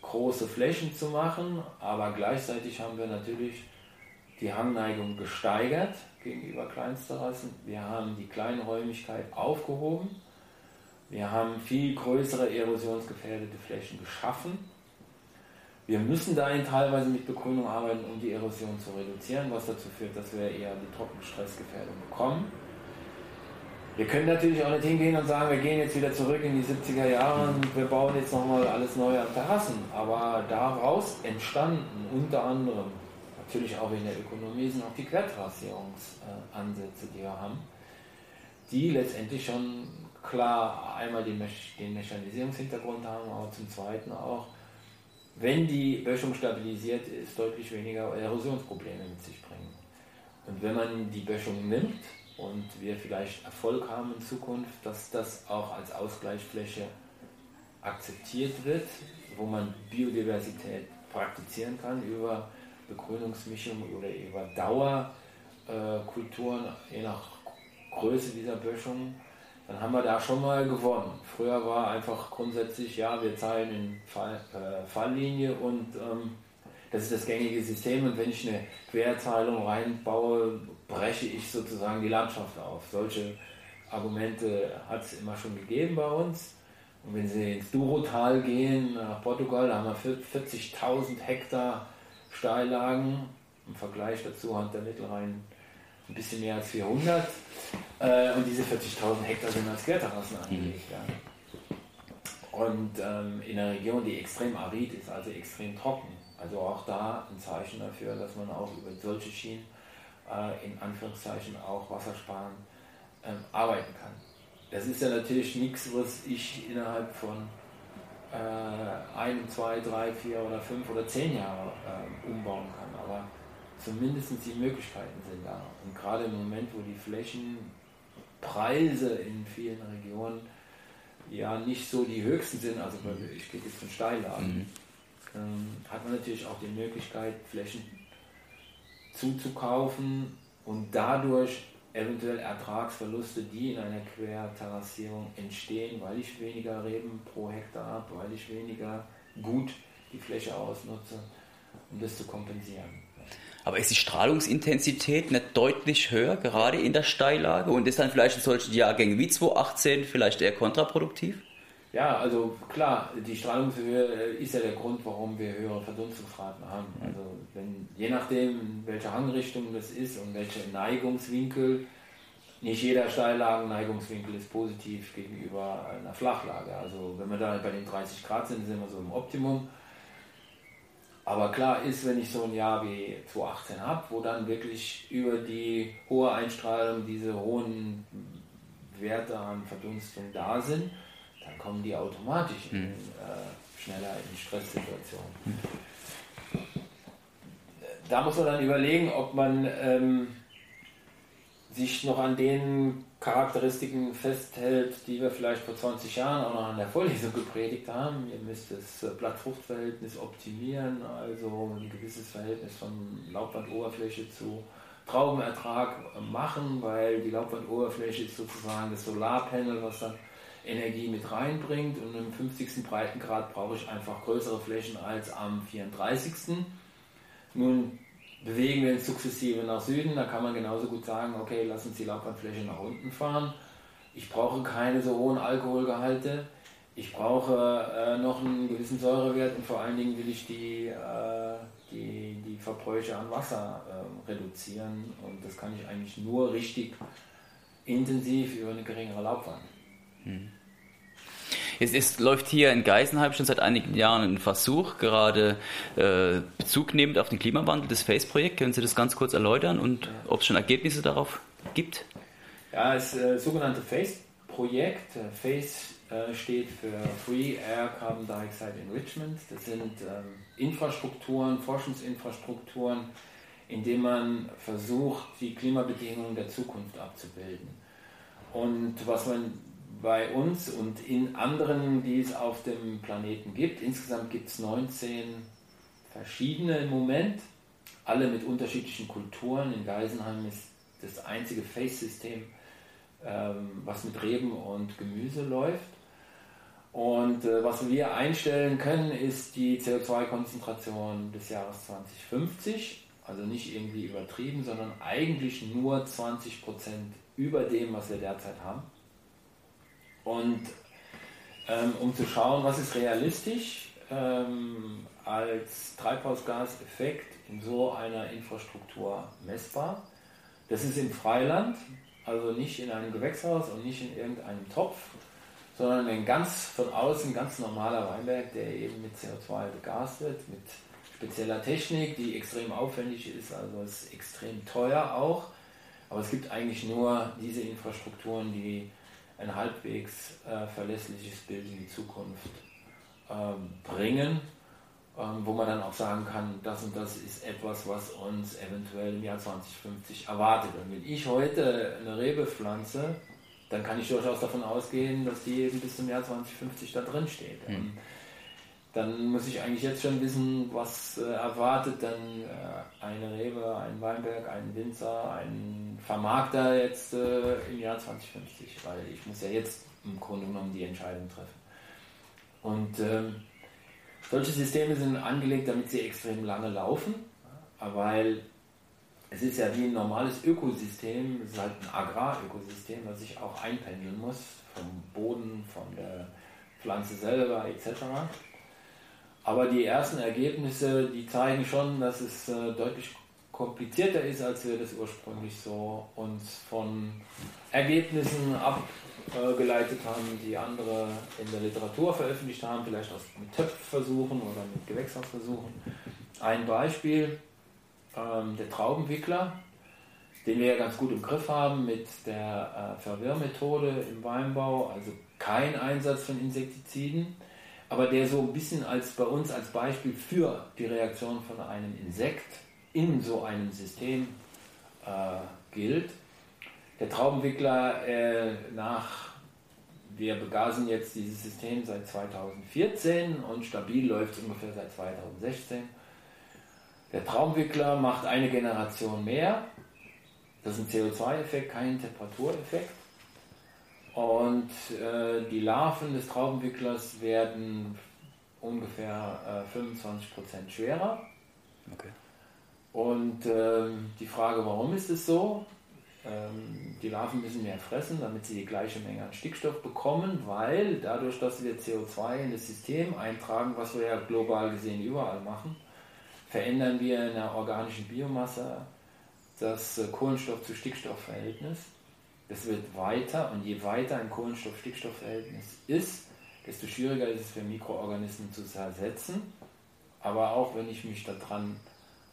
Speaker 2: große Flächen zu machen, aber gleichzeitig haben wir natürlich die Hangneigung gesteigert gegenüber Kleinsterrassen. Wir haben die Kleinräumigkeit aufgehoben. Wir haben viel größere erosionsgefährdete Flächen geschaffen wir müssen dahin teilweise mit Begrünung arbeiten, um die Erosion zu reduzieren, was dazu führt, dass wir eher die Trockenstressgefährdung bekommen. Wir können natürlich auch nicht hingehen und sagen, wir gehen jetzt wieder zurück in die 70er Jahre und wir bauen jetzt nochmal alles neu an Terrassen. Aber daraus entstanden unter anderem, natürlich auch in der Ökonomie, sind auch die Quertrassierungsansätze, die wir haben, die letztendlich schon klar einmal den, Mechanisierungshintergrund haben, aber zum Zweiten auch wenn die Böschung stabilisiert ist, deutlich weniger Erosionsprobleme mit sich bringen. Und wenn man die Böschung nimmt und wir vielleicht Erfolg haben in Zukunft, dass das auch als Ausgleichsfläche akzeptiert wird, wo man Biodiversität praktizieren kann über Begrünungsmischung oder über Dauerkulturen, je nach Größe dieser Böschung, dann haben wir da schon mal gewonnen. Früher war einfach grundsätzlich, ja, wir zahlen in Fall, äh, Falllinie und ähm, das ist das gängige System und wenn ich eine Querteilung reinbaue, breche ich sozusagen die Landschaft auf. Solche Argumente hat es immer schon gegeben bei uns. Und wenn Sie ins Durotal gehen, nach Portugal, da haben wir 40.000 Hektar Steillagen. Im Vergleich dazu hat der Mittelrhein ein bisschen mehr als 400. Äh, und diese 40.000 Hektar sind als Querterrassen angelegt. Ja. Und ähm, in einer Region, die extrem arid ist, also extrem trocken. Also auch da ein Zeichen dafür, dass man auch über solche Schienen äh, in Anführungszeichen auch wassersparend ähm, arbeiten kann. Das ist ja natürlich nichts, was ich innerhalb von äh, ein, zwei, drei, vier oder fünf oder zehn Jahre äh, umbauen kann. Aber zumindest die Möglichkeiten sind da. Und gerade im Moment, wo die Flächenpreise in vielen Regionen ja nicht so die höchsten sind, also ich gehe jetzt von Steillagen, mhm. ähm, hat man natürlich auch die Möglichkeit, Flächen zuzukaufen und dadurch eventuell Ertragsverluste, die in einer Querterrassierung entstehen, weil ich weniger Reben pro Hektar habe, weil ich weniger gut die Fläche ausnutze, um das zu kompensieren.
Speaker 1: Aber ist die Strahlungsintensität nicht deutlich höher, gerade in der Steillage? Und ist dann vielleicht in solchen Jahrgängen wie 2018 vielleicht eher kontraproduktiv?
Speaker 2: Ja, also klar, die Strahlungshöhe ist ja der Grund, warum wir höhere Verdunstungsraten haben. Also wenn, je nachdem, welche Hangrichtung das ist und welche Neigungswinkel, nicht jeder Steillagen-Neigungswinkel ist positiv gegenüber einer Flachlage. Also wenn wir da bei den 30 Grad sind, sind wir so im Optimum. Aber klar ist, wenn ich so ein Jahr wie 2018 habe, wo dann wirklich über die hohe Einstrahlung diese hohen Werte an Verdunstung da sind, dann kommen die automatisch in, hm. äh, schneller in Stresssituationen. Da muss man dann überlegen, ob man ähm, sich noch an den Charakteristiken festhält, die wir vielleicht vor 20 Jahren auch noch an der Vorlesung gepredigt haben. Ihr müsst das äh, Blattfruchtverhältnis optimieren, also ein gewisses Verhältnis von Laubwandoberfläche zu Traubenertrag machen, weil die Laubwandoberfläche ist sozusagen das Solarpanel, was dann Energie mit reinbringt und im 50. Breitengrad brauche ich einfach größere Flächen als am 34. Nun bewegen wir uns sukzessive nach Süden. Da kann man genauso gut sagen, okay, lass uns die Laubwandfläche nach unten fahren. Ich brauche keine so hohen Alkoholgehalte. Ich brauche äh, noch einen gewissen Säurewert und vor allen Dingen will ich die, äh, die, die Verbräuche an Wasser äh, reduzieren. Und das kann ich eigentlich nur richtig intensiv über eine geringere Laubwand. Hm.
Speaker 1: Es, es, läuft hier in Geisenheim schon seit einigen Jahren ein Versuch, gerade äh, Bezug nehmend auf den Klimawandel, das FACE-Projekt. Können Sie das ganz kurz erläutern und ob es schon Ergebnisse darauf gibt?
Speaker 2: Ja, das äh, sogenannte FACE-Projekt. Äh, FACE äh, steht für Free Air Carbon Dioxide Enrichment. Das sind ähm, Infrastrukturen, Forschungsinfrastrukturen, in denen man versucht, die Klimabedingungen der Zukunft abzubilden. Und was man bei uns und in anderen, die es auf dem Planeten gibt, insgesamt gibt es 19 verschiedene im Moment, alle mit unterschiedlichen Kulturen. In Geisenheim ist das einzige Face-System, ähm, was mit Reben und Gemüse läuft. Und äh, was wir einstellen können, ist die CO2-Konzentration des Jahres 2050. Also nicht irgendwie übertrieben, sondern eigentlich nur 20% über dem, was wir derzeit haben. Und ähm, um zu schauen, was ist realistisch ähm, als Treibhausgaseffekt in so einer Infrastruktur messbar. Das ist im Freiland, also nicht in einem Gewächshaus und nicht in irgendeinem Topf, sondern ein ganz von außen ganz normaler Weinberg, der eben mit CO2 begast wird, mit spezieller Technik, die extrem aufwendig ist, also ist extrem teuer auch. Aber es gibt eigentlich nur diese Infrastrukturen, die ein halbwegs äh, verlässliches Bild in die Zukunft ähm, bringen, ähm, wo man dann auch sagen kann, das und das ist etwas, was uns eventuell im Jahr 2050 erwartet. Und wenn ich heute eine Rebe pflanze, dann kann ich durchaus davon ausgehen, dass die eben bis zum Jahr 2050 da drin steht. Mhm. Dann muss ich eigentlich jetzt schon wissen, was äh, erwartet dann äh, eine Rebe, ein Weinberg, ein Winzer, ein Vermarkter jetzt äh, im Jahr 2050, weil ich muss ja jetzt im Grunde genommen die Entscheidung treffen. Und ähm, solche Systeme sind angelegt, damit sie extrem lange laufen, weil es ist ja wie ein normales Ökosystem, es ist halt ein Agrarökosystem, was sich auch einpendeln muss, vom Boden, von der Pflanze selber etc. Aber die ersten Ergebnisse, die zeigen schon, dass es äh, deutlich komplizierter ist, als wir das ursprünglich so uns von Ergebnissen abgeleitet haben, die andere in der Literatur veröffentlicht haben, vielleicht aus mit Töpfversuchen oder mit Gewächshausversuchen. Ein Beispiel, ähm, der Traubenwickler, den wir ja ganz gut im Griff haben mit der äh, Verwirrmethode im Weinbau, also kein Einsatz von Insektiziden, aber der so ein bisschen als bei uns als Beispiel für die Reaktion von einem Insekt in so einem System äh, gilt. Der Traubenwickler äh, nach, wir begasen jetzt dieses System seit 2014 und stabil läuft es ungefähr seit 2016 der Traumwickler macht eine Generation mehr. Das ist ein CO2-Effekt, kein Temperatureffekt. Und äh, die Larven des Traubenwicklers werden ungefähr äh, 25% schwerer. Okay. Und äh, die Frage, warum ist es so? Ähm, die Larven müssen mehr fressen, damit sie die gleiche Menge an Stickstoff bekommen, weil dadurch, dass wir CO2 in das System eintragen, was wir ja global gesehen überall machen, verändern wir in der organischen Biomasse das äh, Das wird weiter und je weiter ein Kohlenstoff-Stickstoff-Verhältnis ist, desto schwieriger ist es für Mikroorganismen zu zersetzen. Aber auch wenn ich mich daran,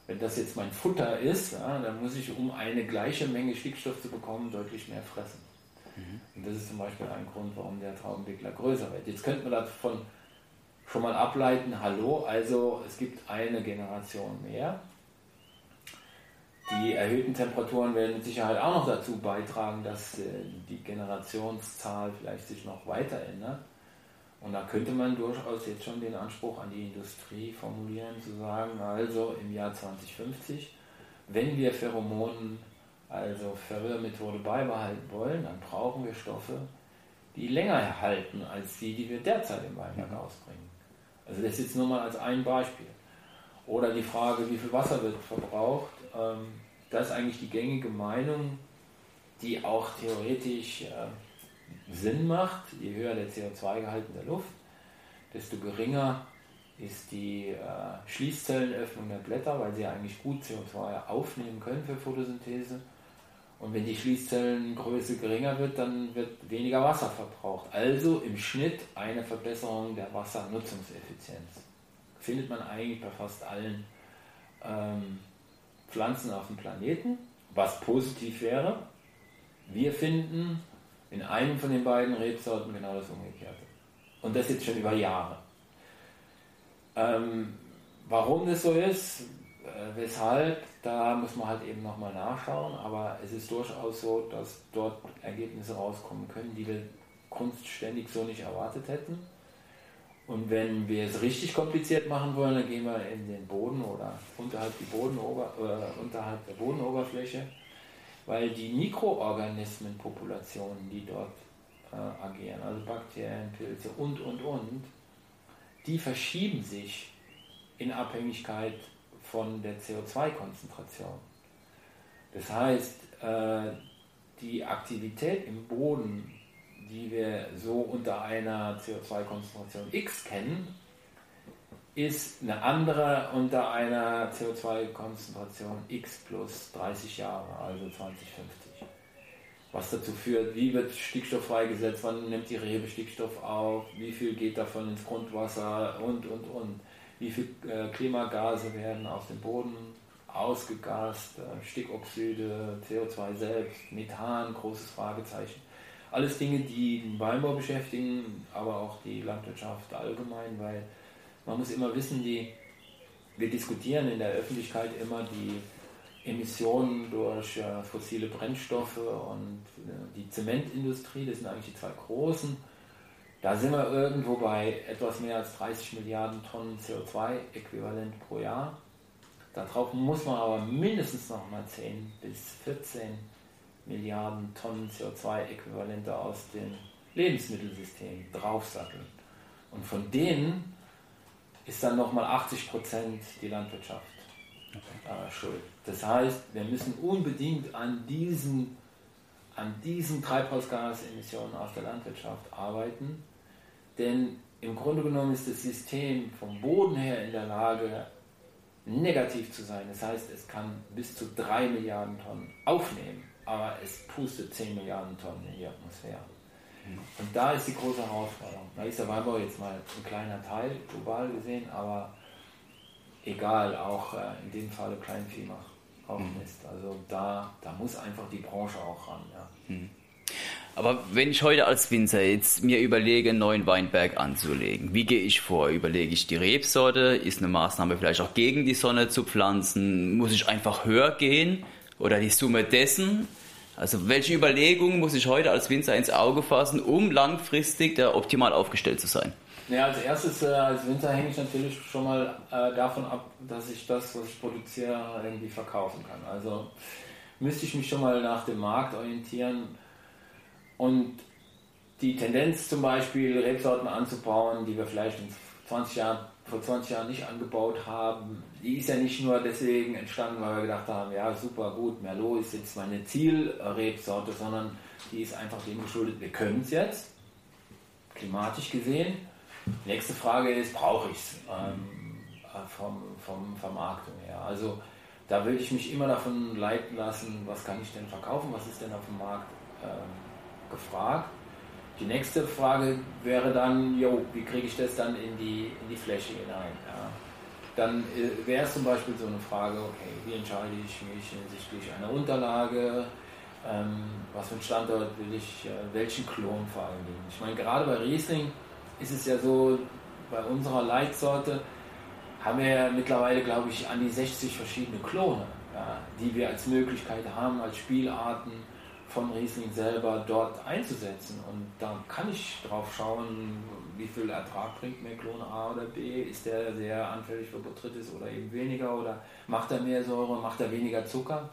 Speaker 2: wenn das jetzt mein Futter ist, ja, dann muss ich, um eine gleiche Menge Stickstoff zu bekommen, deutlich mehr fressen. Mhm. Und das ist zum Beispiel ein Grund, warum der Traubenwickler größer wird. Jetzt könnte man davon schon mal ableiten, hallo, also es gibt eine Generation mehr. Die erhöhten Temperaturen werden mit Sicherheit auch noch dazu beitragen, dass äh, die Generationszahl vielleicht sich noch weiter ändert. Und da könnte man durchaus jetzt schon den Anspruch an die Industrie formulieren, zu sagen, also im Jahr 2050, wenn wir Pheromonen, also Verwirrmethode beibehalten wollen, dann brauchen wir Stoffe, die länger erhalten als die, die wir derzeit im Weinberg ausbringen. Also das jetzt nur mal als ein Beispiel. Oder die Frage, wie viel Wasser wird verbraucht. Ähm, das ist eigentlich die gängige Meinung, die auch theoretisch äh, Sinn macht. Je höher der CO2-Gehalt in der Luft, desto geringer ist die äh, Schließzellenöffnung der Blätter, weil sie eigentlich gut CO2 aufnehmen können für Photosynthese. Und wenn die Schließzellengröße geringer wird, dann wird weniger Wasser verbraucht. Also im Schnitt eine Verbesserung der Wassernutzungseffizienz. Findet man eigentlich bei fast allen ähm, Pflanzen auf dem Planeten, was positiv wäre. Wir finden in einem von den beiden Rebsorten genau das Umgekehrte. Und das jetzt schon über Jahre. Ähm, warum das so ist, äh, weshalb, da muss man halt eben nochmal nachschauen, aber es ist durchaus so, dass dort Ergebnisse rauskommen können, die wir kunstständig so nicht erwartet hätten. Und wenn wir es richtig kompliziert machen wollen, dann gehen wir in den Boden oder unterhalb, die Bodenober, äh, unterhalb der Bodenoberfläche, weil die Mikroorganismenpopulationen, die dort äh, agieren, also Bakterien, Pilze und, und, und, die verschieben sich in Abhängigkeit von der CO2-Konzentration. Das heißt, äh, die Aktivität im Boden, die wir so unter einer CO2-Konzentration X kennen, ist eine andere unter einer CO2-Konzentration X plus 30 Jahre, also 2050. Was dazu führt, wie wird Stickstoff freigesetzt, wann nimmt die Rebe Stickstoff auf, wie viel geht davon ins Grundwasser und, und, und wie viel äh, Klimagase werden aus dem Boden ausgegast, äh, Stickoxide, CO2 selbst, Methan, großes Fragezeichen. Alles Dinge, die den Weinbau beschäftigen, aber auch die Landwirtschaft allgemein, weil man muss immer wissen, die, wir diskutieren in der Öffentlichkeit immer die Emissionen durch äh, fossile Brennstoffe und äh, die Zementindustrie, das sind eigentlich die zwei großen da sind wir irgendwo bei etwas mehr als 30 Milliarden Tonnen CO2-Äquivalent pro Jahr. Darauf muss man aber mindestens noch mal 10 bis 14 Milliarden Tonnen CO2-Äquivalente aus dem Lebensmittelsystem draufsatteln. Und von denen ist dann nochmal 80 Prozent die Landwirtschaft äh, schuld. Das heißt, wir müssen unbedingt an diesen, an diesen Treibhausgasemissionen aus der Landwirtschaft arbeiten denn im Grunde genommen ist das System vom Boden her in der Lage, negativ zu sein. Das heißt, es kann bis zu 3 Milliarden Tonnen aufnehmen, aber es pustet 10 Milliarden Tonnen in die Atmosphäre. Und da ist die große Herausforderung. Da ist der Weinbau jetzt mal ein kleiner Teil, global gesehen, aber egal, auch äh, in dem Falle Kleinvieh macht auch mhm. Also da, da muss einfach die Branche auch ran. Ja. Mhm.
Speaker 1: Aber wenn ich heute als Winzer jetzt mir überlege, einen neuen Weinberg anzulegen, wie gehe ich vor? Überlege ich die Rebsorte? Ist eine Maßnahme vielleicht auch gegen die Sonne zu pflanzen? Muss ich einfach höher gehen? Oder die Summe dessen? Also welche Überlegungen muss ich heute als Winzer ins Auge fassen, um langfristig da optimal aufgestellt zu sein?
Speaker 2: Ja, als erstes, äh, als Winzer hänge ich natürlich schon mal äh, davon ab, dass ich das, was ich produziere, irgendwie verkaufen kann. Also müsste ich mich schon mal nach dem Markt orientieren und die Tendenz zum Beispiel, Rebsorten anzubauen, die wir vielleicht in 20 Jahren, vor 20 Jahren nicht angebaut haben, die ist ja nicht nur deswegen entstanden, weil wir gedacht haben, ja super gut, Merlot ist jetzt meine Zielrebsorte, sondern die ist einfach dem geschuldet, wir können es jetzt, klimatisch gesehen. Nächste Frage ist, brauche ich es ähm, vom, vom Vermarktung her? Also da würde ich mich immer davon leiten lassen, was kann ich denn verkaufen, was ist denn auf dem Markt ähm, gefragt. Die nächste Frage wäre dann, jo, wie kriege ich das dann in die, in die Fläche hinein? Ja. Dann äh, wäre es zum Beispiel so eine Frage, okay, wie entscheide ich mich hinsichtlich einer Unterlage, ähm, was für einen Standort will ich, äh, welchen Klon vor allen Dingen. Ich meine, gerade bei Riesling ist es ja so, bei unserer Leitsorte haben wir ja mittlerweile, glaube ich, an die 60 verschiedene Klone, ja, die wir als Möglichkeit haben, als Spielarten von Riesling selber dort einzusetzen. Und da kann ich drauf schauen, wie viel Ertrag bringt mir Klon A oder B. Ist der sehr anfällig für Botrytis oder eben weniger? Oder macht er mehr Säure, macht er weniger Zucker?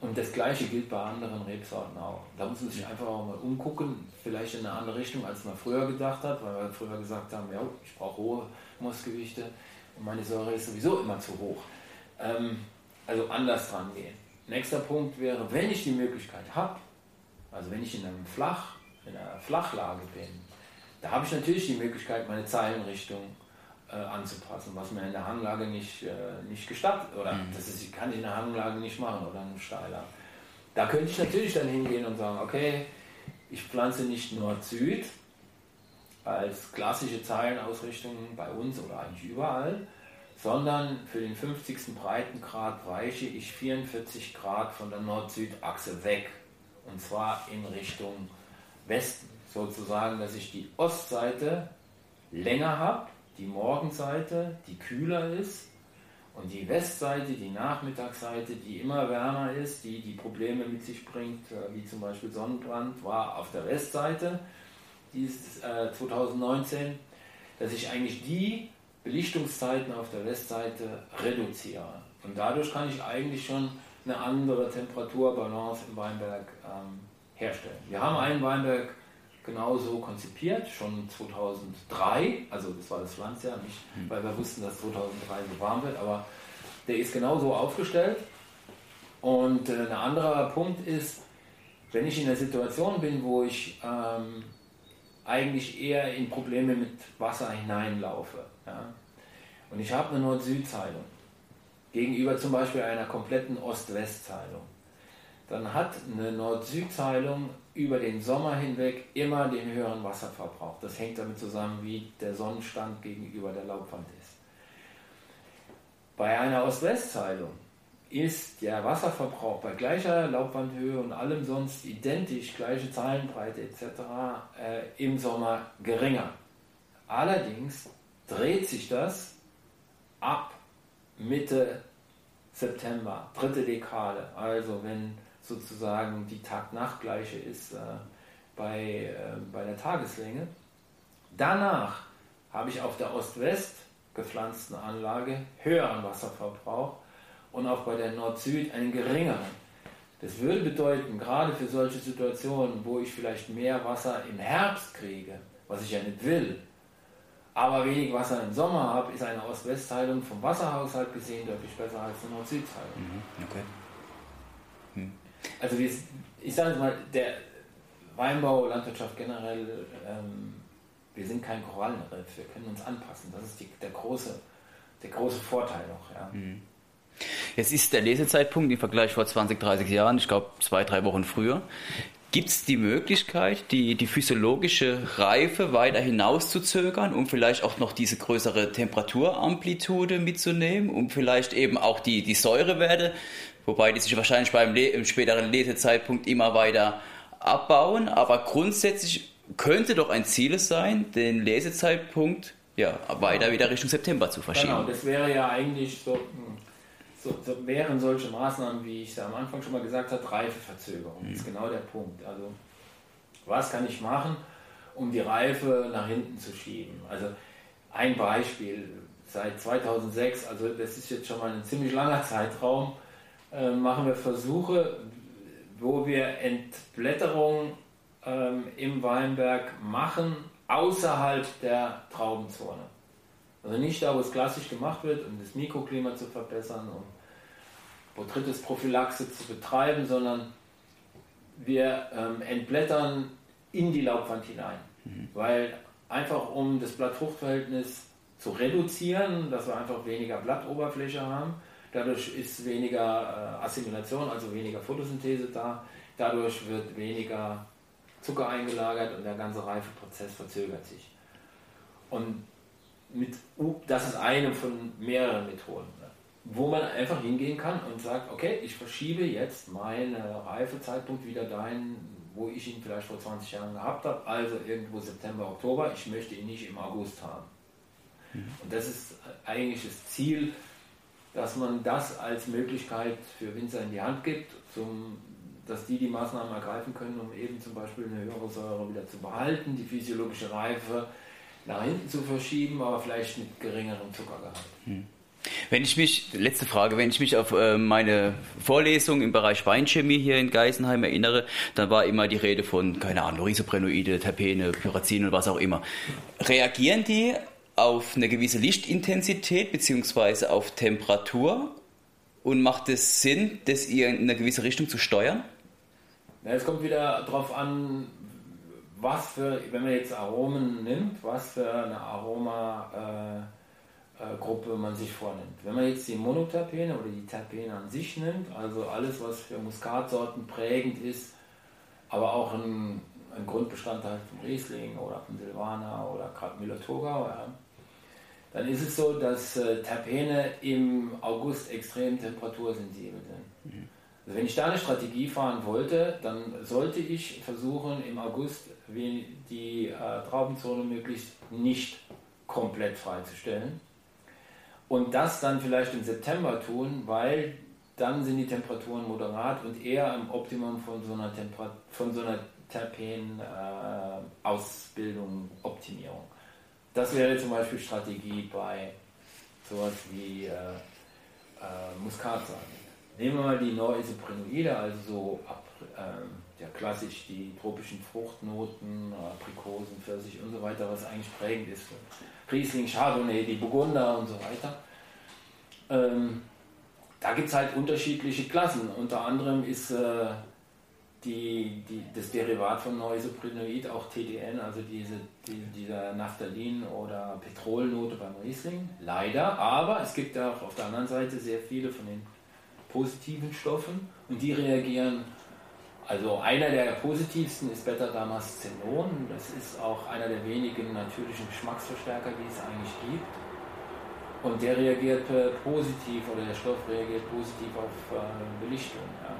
Speaker 2: Und das Gleiche gilt bei anderen Rebsorten auch. Da muss man sich einfach auch mal umgucken, vielleicht in eine andere Richtung, als man früher gedacht hat, weil wir früher gesagt haben, ja, ich brauche hohe Mostgewichte und meine Säure ist sowieso immer zu hoch. Ähm, also anders dran gehen. Nächster Punkt wäre, wenn ich die Möglichkeit habe, also wenn ich in, einem Flach, in einer Flachlage bin, da habe ich natürlich die Möglichkeit, meine Zeilenrichtung äh, anzupassen, was mir in der Hanglage nicht, äh, nicht gestattet, oder mhm. das ist, kann ich in der Hanglage nicht machen oder einem Steiler. Da könnte ich natürlich dann hingehen und sagen, okay, ich pflanze nicht Nord-Süd als klassische Zeilenausrichtung bei uns oder eigentlich überall, sondern für den 50. Breitengrad weiche ich 44 Grad von der Nord-Süd-Achse weg. Und zwar in Richtung Westen. Sozusagen, dass ich die Ostseite länger habe, die Morgenseite, die kühler ist und die Westseite, die Nachmittagsseite, die immer wärmer ist, die die Probleme mit sich bringt, äh, wie zum Beispiel Sonnenbrand, war auf der Westseite, die ist äh, 2019, dass ich eigentlich die Belichtungszeiten auf der Westseite reduziere. Und dadurch kann ich eigentlich schon eine andere Temperaturbalance im Weinberg ähm, herstellen. Wir haben einen Weinberg genauso konzipiert, schon 2003, also das war das Pflanzjahr, nicht hm. weil wir wussten, dass 2003 so warm wird, aber der ist genauso aufgestellt. Und äh, ein anderer Punkt ist, wenn ich in der Situation bin, wo ich ähm, eigentlich eher in Probleme mit Wasser hineinlaufe, ja, und ich habe eine Nord-Süd-Zeilung gegenüber zum Beispiel einer kompletten Ost-West-Zeilung, dann hat eine Nord-Süd-Zeilung über den Sommer hinweg immer den höheren Wasserverbrauch. Das hängt damit zusammen, wie der Sonnenstand gegenüber der Laubwand ist. Bei einer Ost-West-Zeilung ist der Wasserverbrauch bei gleicher Laubwandhöhe und allem sonst identisch, gleiche Zeilenbreite etc. Äh, im Sommer geringer. Allerdings dreht sich das ab Mitte September, dritte Dekade. Also wenn sozusagen die Tag-Nacht-Gleiche ist äh, bei, äh, bei der Tageslänge. Danach habe ich auf der Ost-West gepflanzten Anlage höheren Wasserverbrauch und auch bei der Nord-Süd einen geringeren. Das würde bedeuten, gerade für solche Situationen, wo ich vielleicht mehr Wasser im Herbst kriege, was ich ja nicht will, aber wenig Wasser im Sommer habe, ist eine Ost-West-Teilung vom Wasserhaushalt gesehen deutlich besser als eine Nord-Süd-Teilung. Mhm, okay. Hm. Also ich sage jetzt mal, der Weinbau, Landwirtschaft generell, ähm, wir sind kein Korallenriff, wir können uns anpassen. Das ist die, der, große, der große Vorteil noch. Ja. Mhm.
Speaker 1: Jetzt ist der Lesezeitpunkt im Vergleich vor 20, 30 Jahren, ich glaube zwei, drei Wochen früher. Gibt es die Möglichkeit, die, die physiologische Reife weiter hinauszuzögern, um vielleicht auch noch diese größere Temperaturamplitude mitzunehmen, um vielleicht eben auch die, die Säurewerte wobei die sich wahrscheinlich beim Le im späteren Lesezeitpunkt immer weiter abbauen. Aber grundsätzlich könnte doch ein Ziel sein, den Lesezeitpunkt ja, weiter wieder Richtung September zu verschieben. Genau,
Speaker 2: das wäre ja eigentlich so, hm, so, so wären solche Maßnahmen, wie ich es am Anfang schon mal gesagt habe, Reifeverzögerung. Mhm. Das ist genau der Punkt. Also, was kann ich machen, um die Reife nach hinten zu schieben? Also, ein Beispiel, seit 2006, also das ist jetzt schon mal ein ziemlich langer Zeitraum, äh, machen wir Versuche, wo wir Entblätterung ähm, im Weinberg machen, außerhalb der Traubenzone. Also nicht da, wo es klassisch gemacht wird, um das Mikroklima zu verbessern, um Botrytis-Prophylaxe zu betreiben, sondern wir ähm, entblättern in die Laubwand hinein. Mhm. Weil einfach um das Blattfruchtverhältnis zu reduzieren, dass wir einfach weniger Blattoberfläche haben, Dadurch ist weniger äh, Assimilation, also weniger Photosynthese da. Dadurch wird weniger Zucker eingelagert und der ganze Reifeprozess verzögert sich. Und mit, das ist eine von mehreren Methoden, ne? wo man einfach hingehen kann und sagt, okay, ich verschiebe jetzt meinen Reifezeitpunkt wieder dahin, wo ich ihn vielleicht vor 20 Jahren gehabt habe, also irgendwo September, Oktober. Ich möchte ihn nicht im August haben. Mhm. Und das ist eigentlich das Ziel dass man das als Möglichkeit für Winzer in die Hand gibt, zum, dass die die Maßnahmen ergreifen können, um eben zum Beispiel eine höhere Säure wieder zu behalten, die physiologische Reife nach hinten zu verschieben, aber vielleicht mit geringerem Zuckergehalt. Hm.
Speaker 1: Wenn ich mich, letzte Frage, wenn ich mich auf äh, meine Vorlesung im Bereich Weinchemie hier in Geisenheim erinnere, dann war immer die Rede von, keine Ahnung, Risoprenoide, Terpene, Pyrazin und was auch immer. Reagieren die auf eine gewisse Lichtintensität bzw. auf Temperatur und macht es Sinn, das ihr in eine gewisse Richtung zu steuern?
Speaker 2: Ja, es kommt wieder darauf an, was für, wenn man jetzt Aromen nimmt, was für eine Aromagruppe Gruppe man sich vornimmt. Wenn man jetzt die Monoterpene oder die Terpene an sich nimmt, also alles, was für Muskatsorten prägend ist, aber auch ein, ein Grundbestandteil von Riesling oder von Silvaner oder gerade Müller-Thurgau, ja, dann ist es so, dass äh, Terpene im August extrem temperatursensibel sind. Also wenn ich da eine Strategie fahren wollte, dann sollte ich versuchen, im August die äh, Traubenzone möglichst nicht komplett freizustellen. Und das dann vielleicht im September tun, weil dann sind die Temperaturen moderat und eher im Optimum von so einer, Temper von so einer Terpen-Ausbildung, äh, Optimierung. Das wäre zum Beispiel Strategie bei sowas wie äh, äh, Muskatsamen. Nehmen wir mal die Neuisoprenoide, also so ähm, ja, klassisch die tropischen Fruchtnoten, Aprikosen, Pfirsich und so weiter, was eigentlich prägend ist. Riesling, Chardonnay, die Burgunder und so weiter. Ähm, da gibt es halt unterschiedliche Klassen. Unter anderem ist äh, die, die, das Derivat von Neuisoprenoid auch TDN, also diese, die, dieser Naphthalin- oder Petrolnote beim Riesling. Leider, aber es gibt auch auf der anderen Seite sehr viele von den positiven Stoffen und die reagieren. Also einer der positivsten ist Beta-Damascenon. Das ist auch einer der wenigen natürlichen Geschmacksverstärker, die es eigentlich gibt. Und der reagiert positiv oder der Stoff reagiert positiv auf äh, Belichtung. Ja.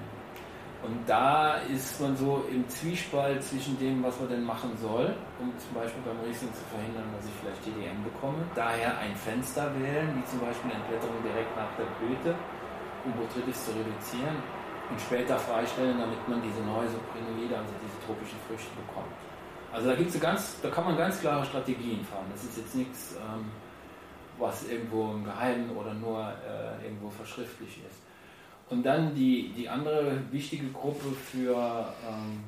Speaker 2: Und da ist man so im Zwiespalt zwischen dem, was man denn machen soll, um zum Beispiel beim Riesling zu verhindern, dass ich vielleicht TDM bekomme. Daher ein Fenster wählen, wie zum Beispiel eine Entblätterung direkt nach der Blüte um Botrytis zu reduzieren und später freistellen, damit man diese Neusoprenoide, also diese tropischen Früchte bekommt. Also da gibt's ganz, da kann man ganz klare Strategien fahren. Das ist jetzt nichts, ähm, was irgendwo im Geheimen oder nur äh, irgendwo verschriftlich ist. Und dann die, die andere wichtige Gruppe für, ähm,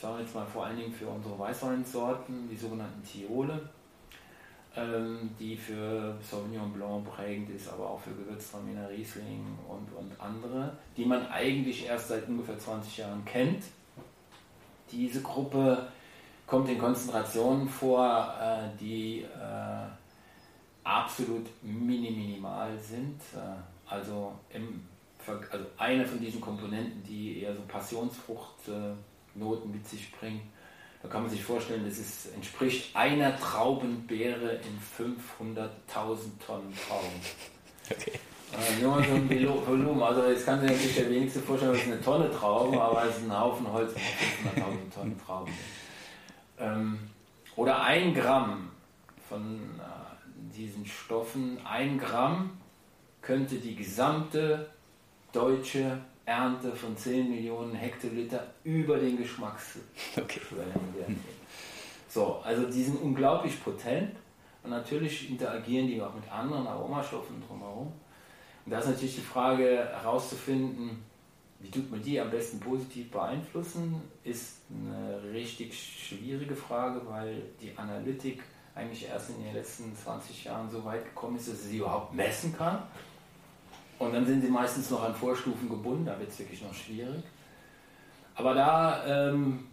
Speaker 2: sagen wir jetzt mal vor allen Dingen für unsere Weißweinsorten, die sogenannten Thiole ähm, die für Sauvignon Blanc prägend ist, aber auch für Gewürztraminer Riesling und, und andere, die man eigentlich erst seit ungefähr 20 Jahren kennt. Diese Gruppe kommt in Konzentrationen vor, äh, die äh, absolut mini minimal sind. Äh, also, im, also eine von diesen Komponenten, die eher so Passionsfruchtnoten mit sich bringt, da kann man sich vorstellen, das ist, entspricht einer Traubenbeere in 500.000 Tonnen Trauben. Okay. Äh, nur so ein Volumen. Also jetzt kann sich natürlich der wenigste vorstellen, was ist eine Tonne Trauben, aber es ist ein Haufen Holz mit 500.000 Tonnen Trauben. Ähm, oder ein Gramm von äh, diesen Stoffen, ein Gramm könnte die gesamte deutsche Ernte von 10 Millionen Hektoliter über den Geschmacksschwellen okay. So, also die sind unglaublich potent und natürlich interagieren die auch mit anderen Aromastoffen drumherum. Und da ist natürlich die Frage herauszufinden, wie tut man die am besten positiv beeinflussen, ist eine richtig schwierige Frage, weil die Analytik eigentlich erst in den letzten 20 Jahren so weit gekommen ist, dass sie sie überhaupt messen kann. Und dann sind sie meistens noch an Vorstufen gebunden, da wird es wirklich noch schwierig. Aber da, ähm,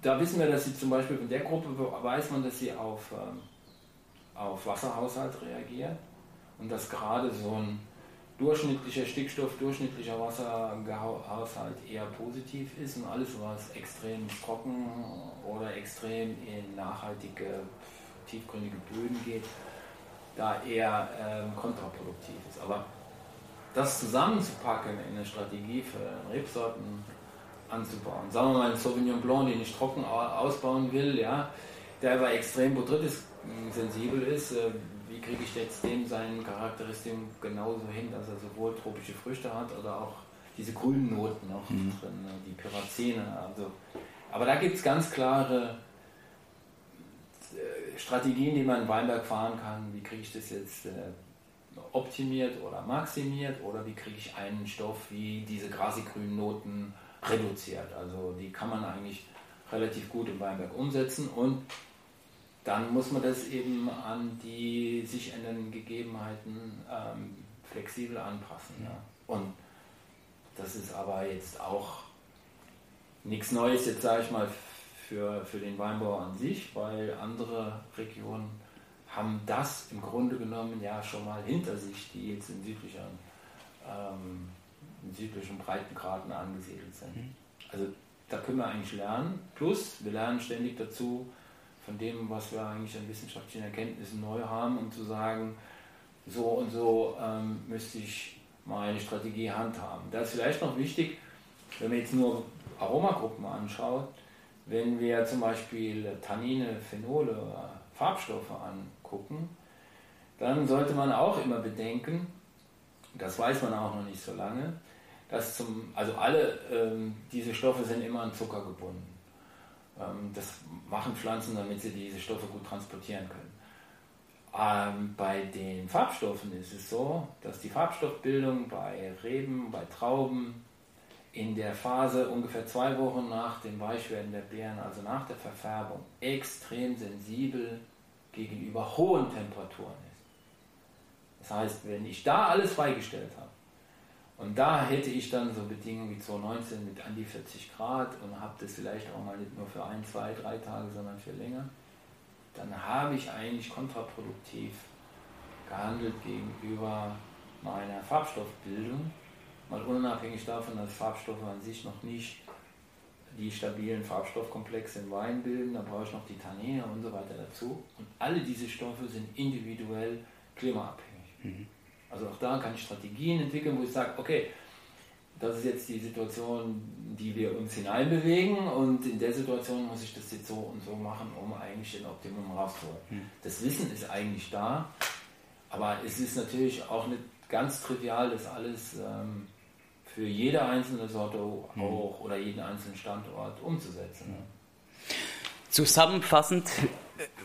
Speaker 2: da wissen wir, dass sie zum Beispiel in der Gruppe weiß man, dass sie auf, ähm, auf Wasserhaushalt reagiert und dass gerade so ein durchschnittlicher Stickstoff, durchschnittlicher Wasserhaushalt eher positiv ist und alles, was extrem trocken oder extrem in nachhaltige, tiefgründige Böden geht, da eher ähm, kontraproduktiv ist. Aber das zusammenzupacken in eine Strategie für Rebsorten anzubauen. Sagen wir mal einen Sauvignon Blanc, den ich trocken ausbauen will, ja, der aber extrem botrytis sensibel ist. Äh, wie kriege ich jetzt dem seinen Charakteristiken genauso hin, dass er sowohl tropische Früchte hat oder auch diese grünen Noten noch mhm. drin, ne, die Pyrazine. Also. Aber da gibt es ganz klare äh, Strategien, die man in Weinberg fahren kann. Wie kriege ich das jetzt äh, optimiert oder maximiert oder wie kriege ich einen Stoff wie diese grasig-grünen Noten reduziert. Also die kann man eigentlich relativ gut im Weinberg umsetzen und dann muss man das eben an die sich ändernden Gegebenheiten ähm, flexibel anpassen. Ja. Und das ist aber jetzt auch nichts Neues, jetzt sage ich mal, für, für den Weinbau an sich, weil andere Regionen haben das im Grunde genommen ja schon mal hinter sich, die jetzt in südlichen, ähm, in südlichen Breitengraden angesiedelt sind. Mhm. Also da können wir eigentlich lernen. Plus, wir lernen ständig dazu von dem, was wir eigentlich an wissenschaftlichen Erkenntnissen neu haben, um zu sagen, so und so ähm, müsste ich meine Strategie handhaben. Da ist vielleicht noch wichtig, wenn man jetzt nur Aromagruppen anschaut, wenn wir zum Beispiel Tannine, Phenole oder Farbstoffe angucken, dann sollte man auch immer bedenken, das weiß man auch noch nicht so lange, dass zum, also alle ähm, diese Stoffe sind immer an Zucker gebunden. Ähm, das machen Pflanzen, damit sie diese Stoffe gut transportieren können. Ähm, bei den Farbstoffen ist es so, dass die Farbstoffbildung bei Reben, bei Trauben in der Phase ungefähr zwei Wochen nach dem Weichwerden der Beeren, also nach der Verfärbung, extrem sensibel gegenüber hohen Temperaturen ist. Das heißt, wenn ich da alles freigestellt habe und da hätte ich dann so Bedingungen wie 2019 mit an die 40 Grad und habe das vielleicht auch mal nicht nur für ein, zwei, drei Tage, sondern für länger, dann habe ich eigentlich kontraproduktiv gehandelt gegenüber meiner Farbstoffbildung, mal unabhängig davon, dass Farbstoffe an sich noch nicht die stabilen Farbstoffkomplexe im Wein bilden, da brauche ich noch die Tannine und so weiter dazu. Und alle diese Stoffe sind individuell klimaabhängig. Mhm. Also auch da kann ich Strategien entwickeln, wo ich sage, okay, das ist jetzt die Situation, die wir uns hineinbewegen und in der Situation muss ich das jetzt so und so machen, um eigentlich den Optimum rauszuholen. Hm. Das Wissen ist eigentlich da, aber es ist natürlich auch nicht ganz trivial, das alles ähm, für jede einzelne Sorte auch oder jeden einzelnen Standort umzusetzen.
Speaker 1: Zusammenfassend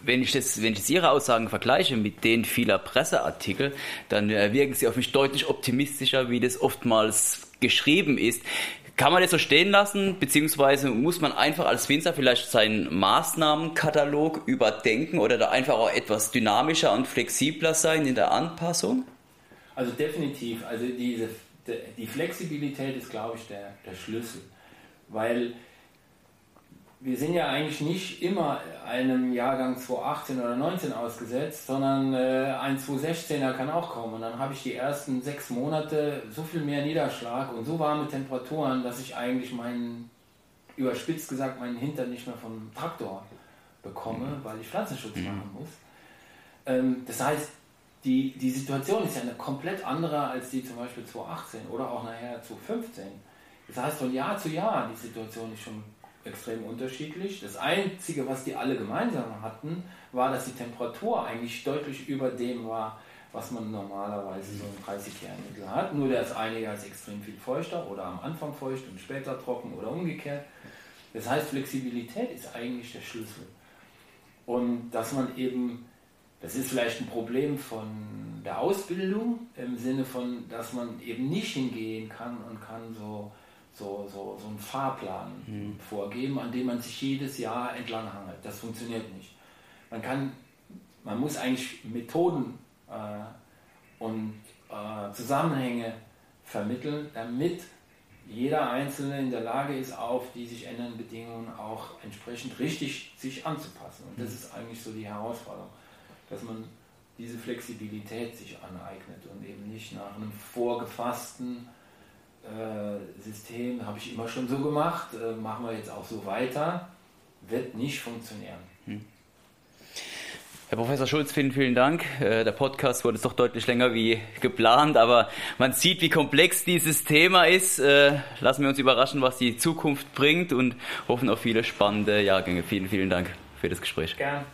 Speaker 1: wenn ich, das, wenn ich jetzt Ihre Aussagen vergleiche mit denen vieler Presseartikel, dann äh, wirken Sie auf mich deutlich optimistischer, wie das oftmals geschrieben ist. Kann man das so stehen lassen, beziehungsweise muss man einfach als Winzer vielleicht seinen Maßnahmenkatalog überdenken oder da einfach auch etwas dynamischer und flexibler sein in der Anpassung?
Speaker 2: Also definitiv. Also diese, die Flexibilität ist, glaube ich, der, der Schlüssel. Weil wir sind ja eigentlich nicht immer einem Jahrgang 2018 oder 19 ausgesetzt, sondern äh, ein 2016er kann auch kommen. Und dann habe ich die ersten sechs Monate so viel mehr Niederschlag und so warme Temperaturen, dass ich eigentlich meinen, überspitzt gesagt, meinen Hintern nicht mehr vom Traktor bekomme, mhm. weil ich Pflanzenschutz mhm. machen muss. Ähm, das heißt, die, die Situation ist ja eine komplett andere als die zum Beispiel 2018 oder auch nachher 2015. Das heißt, von Jahr zu Jahr die Situation ist schon extrem unterschiedlich. Das Einzige, was die alle gemeinsam hatten, war, dass die Temperatur eigentlich deutlich über dem war, was man normalerweise so im 30-Jährigen hat. Nur der ist als extrem viel feuchter oder am Anfang feucht und später trocken oder umgekehrt. Das heißt, Flexibilität ist eigentlich der Schlüssel. Und dass man eben, das ist vielleicht ein Problem von der Ausbildung im Sinne von, dass man eben nicht hingehen kann und kann so so, so, so einen Fahrplan mhm. vorgeben, an dem man sich jedes Jahr entlanghangelt. Das funktioniert nicht. Man kann, man muss eigentlich Methoden äh, und äh, Zusammenhänge vermitteln, damit jeder Einzelne in der Lage ist, auf die sich ändernden Bedingungen auch entsprechend richtig sich anzupassen. Und das mhm. ist eigentlich so die Herausforderung, dass man diese Flexibilität sich aneignet und eben nicht nach einem vorgefassten äh, System habe ich immer schon so gemacht, äh, machen wir jetzt auch so weiter, wird nicht funktionieren. Hm.
Speaker 1: Herr Professor Schulz, vielen, vielen Dank. Äh, der Podcast wurde doch deutlich länger wie geplant, aber man sieht, wie komplex dieses Thema ist. Lassen wir uns überraschen, was die Zukunft bringt und hoffen auf viele spannende Jahrgänge. Vielen, vielen Dank für das Gespräch.
Speaker 2: Gerne.